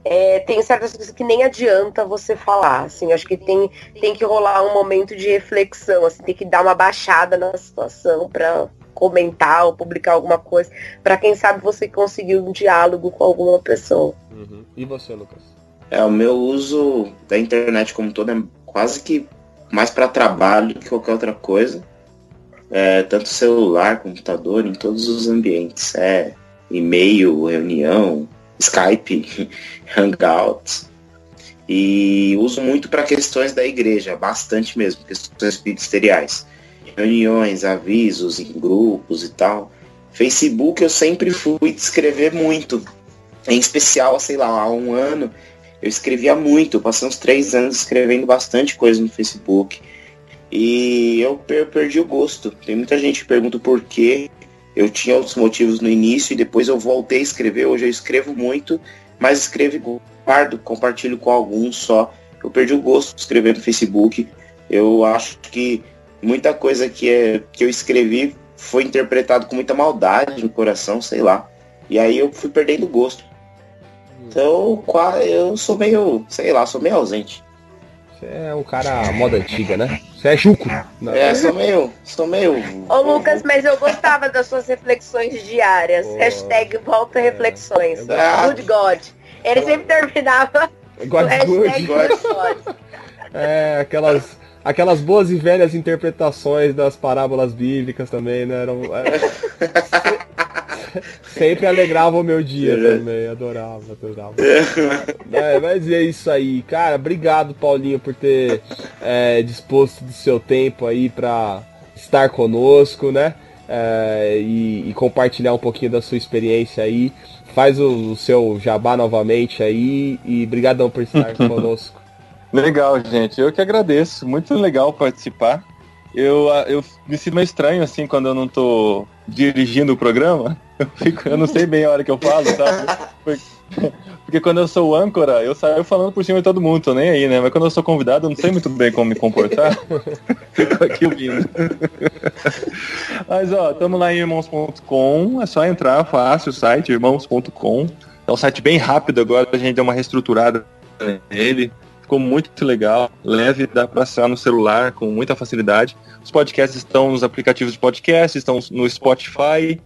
é, tem certas coisas que nem adianta você falar, assim, acho que tem, tem que rolar um momento de reflexão, assim, tem que dar uma baixada na situação para comentar ou publicar alguma coisa, para quem sabe você conseguir um diálogo com alguma pessoa. Uhum. E você, Lucas? É, o meu uso da internet como todo é quase que mais para trabalho que qualquer outra coisa é, tanto celular, computador, em todos os ambientes. É e-mail, reunião, Skype, Hangouts. E uso muito para questões da igreja, bastante mesmo, questões ministeriais. Reuniões, avisos em grupos e tal. Facebook eu sempre fui escrever muito. Em especial, sei lá, há um ano eu escrevia muito. Passei uns três anos escrevendo bastante coisa no Facebook. E eu, perdi o gosto. Tem muita gente que pergunta por quê. Eu tinha outros motivos no início e depois eu voltei a escrever. Hoje eu escrevo muito, mas escrevo guardo, compartilho com alguns só. Eu perdi o gosto de escrever no Facebook. Eu acho que muita coisa que, é, que eu escrevi foi interpretado com muita maldade no coração, sei lá. E aí eu fui perdendo o gosto. Então eu sou meio, sei lá, sou meio ausente. Você é um cara moda antiga, né? Você é chuco. Não. É, sou meio. Sou meio. Ô Lucas, mas eu gostava das suas reflexões diárias. Oh. Hashtag volta reflexões. É, good God. Ele sempre terminava. God, good. God. É, aquelas. Aquelas boas e velhas interpretações das parábolas bíblicas também, né? Eram, é, Sempre alegrava o meu dia também, adorava, adorava. É, mas é isso aí, cara. Obrigado, Paulinho, por ter é, disposto do seu tempo aí para estar conosco, né? É, e, e, compartilhar um pouquinho da sua experiência aí. Faz o, o seu jabá novamente aí e brigadão por estar conosco. Legal, gente. Eu que agradeço. Muito legal participar. Eu, eu me sinto meio estranho assim quando eu não tô dirigindo o programa. Eu, fico, eu não sei bem a hora que eu falo, sabe? Porque, porque quando eu sou âncora, eu saio falando por cima de todo mundo, tô nem aí, né? Mas quando eu sou convidado, eu não sei muito bem como me comportar. Fico aqui ouvindo. Mas ó, estamos lá em irmãos.com, é só entrar, fácil o site, irmãos.com. É um site bem rápido agora, a gente deu uma reestruturada nele ficou muito legal, leve, dá para acessar no celular com muita facilidade. Os podcasts estão nos aplicativos de podcast, estão no Spotify.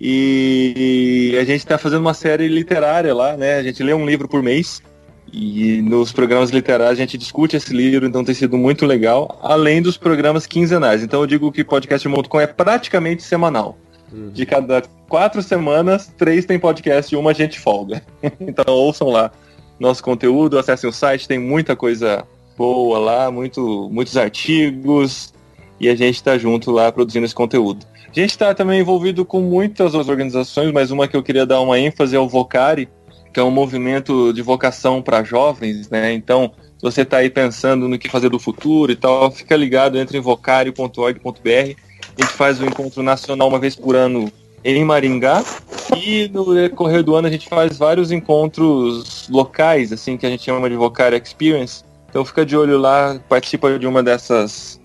E a gente está fazendo uma série literária lá, né? A gente lê um livro por mês. E nos programas literários a gente discute esse livro, então tem sido muito legal, além dos programas quinzenais. Então eu digo que podcast.com é praticamente semanal. Uhum. De cada quatro semanas, três tem podcast e uma a gente folga. então ouçam lá nosso conteúdo, acessem o site, tem muita coisa boa lá, muito, muitos artigos, e a gente está junto lá produzindo esse conteúdo. A gente está também envolvido com muitas outras organizações, mas uma que eu queria dar uma ênfase é o Vocari, que é um movimento de vocação para jovens, né? Então, se você está aí pensando no que fazer do futuro e tal, fica ligado, entre em vocari.org.br. A gente faz o um encontro nacional uma vez por ano em Maringá. E no decorrer do ano a gente faz vários encontros locais, assim, que a gente chama de Vocar Experience. Então fica de olho lá, participa de uma dessas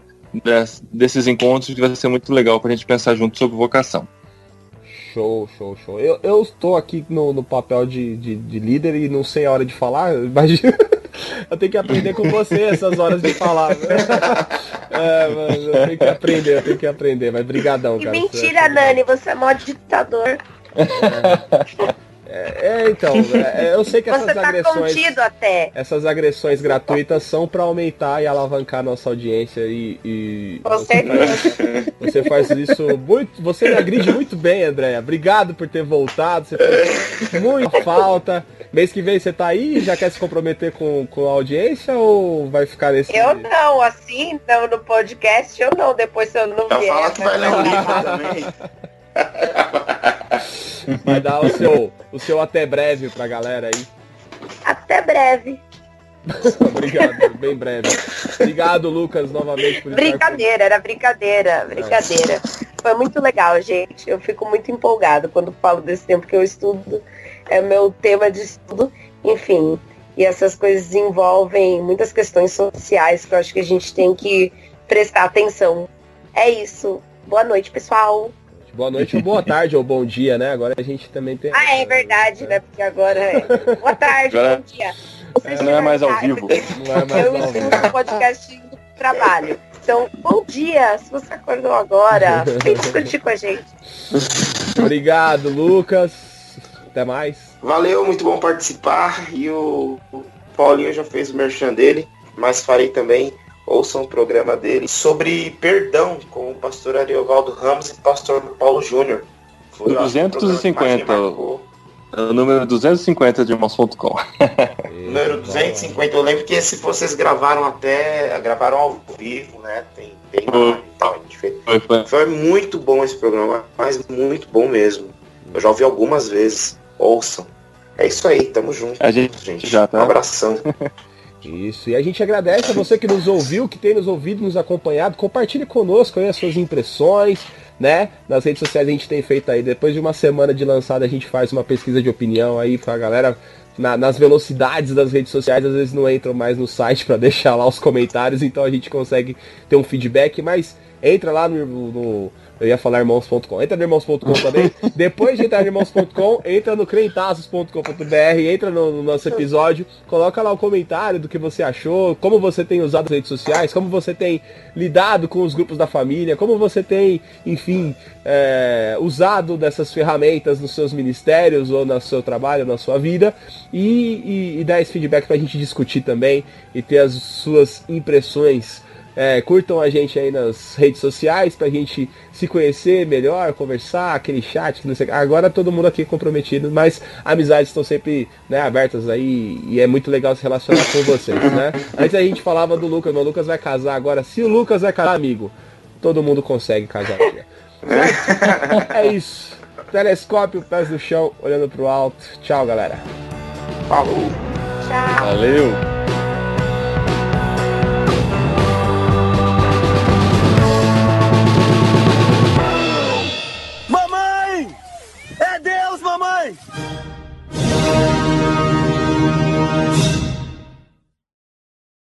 desses encontros que vai ser muito legal para a gente pensar junto sobre vocação. Show, show, show. Eu, eu estou aqui no, no papel de, de, de líder e não sei a hora de falar. Imagina. Eu tenho que aprender com você essas horas de falar. Né? É, mas eu tenho que aprender, eu tenho que aprender. Mas brigadão, cara. mentira, é Nani, você é mó ditador. É. É, é, então, é, eu sei que essas tá agressões. até. Essas agressões gratuitas são para aumentar e alavancar nossa audiência e. e você, faz, você faz isso muito. Você me agride muito bem, Andréia. Obrigado por ter voltado. Você fez muito falta. Mês que vem você tá aí já quer se comprometer com, com a audiência ou vai ficar nesse. Eu não, assim, não, no podcast eu não, depois eu não então vier. Fala que vai ler um livro também. Vai dar o seu, o seu até breve pra galera aí. Até breve. Obrigado, bem breve. Obrigado, Lucas, novamente por Brincadeira, era brincadeira, brincadeira. Foi muito legal, gente. Eu fico muito empolgado quando falo desse tempo que eu estudo. É meu tema de estudo, enfim. E essas coisas envolvem muitas questões sociais que eu acho que a gente tem que prestar atenção. É isso. Boa noite, pessoal. Boa noite ou boa tarde ou bom dia, né? Agora a gente também tem. Ah, é verdade, né? Porque agora é. Boa tarde, agora... bom dia. Vocês não é mais ao vivo. Não é mais eu estudo podcast do trabalho. Então, bom dia, se você acordou agora, vem discutir com a gente. Obrigado, Lucas. Até mais. Valeu, muito bom participar. E o Paulinho já fez o merchan dele, mas farei também ouçam o programa dele sobre perdão com o pastor Ariovaldo Ramos e o pastor Paulo Júnior. Foi 250. É o número 250 de irmãos.com. número 250. Eu lembro que esse vocês gravaram até. gravaram ao vivo, né? Tem, tem foi. tal. Foi, foi. foi muito bom esse programa, mas muito bom mesmo. Eu já ouvi algumas vezes. Ouçam. É isso aí, tamo junto. A gente, gente. já tá. Um abração. Isso, e a gente agradece a você que nos ouviu, que tem nos ouvido, nos acompanhado. Compartilhe conosco aí as suas impressões, né? Nas redes sociais a gente tem feito aí, depois de uma semana de lançada, a gente faz uma pesquisa de opinião aí pra galera. Na, nas velocidades das redes sociais, às vezes não entram mais no site para deixar lá os comentários, então a gente consegue ter um feedback, mas entra lá no, no eu ia falar irmãos.com. Entra no irmãos.com também. Depois de entrar no irmãos.com, entra no crentazos.com.br, entra no, no, nosso episódio, coloca lá o comentário do que você achou, como você tem usado as redes sociais, como você tem lidado com os grupos da família, como você tem, enfim, é, usado dessas ferramentas nos seus ministérios ou no seu trabalho, na sua vida, e, e, e dar esse feedback para a gente discutir também e ter as suas impressões É, curtam a gente aí nas redes sociais pra gente se conhecer melhor, conversar, aquele chat, não sei, agora todo mundo aqui é comprometido, mas amizades estão sempre né, abertas aí e é muito legal se relacionar com vocês, né? Antes a gente falava do Lucas, mas o Lucas vai casar agora. Se o Lucas vai casar, amigo, todo mundo consegue casar dia. é isso. Telescópio, pés no chão, olhando pro alto. Tchau, galera. Falou. Tchau. Valeu! Mamãe!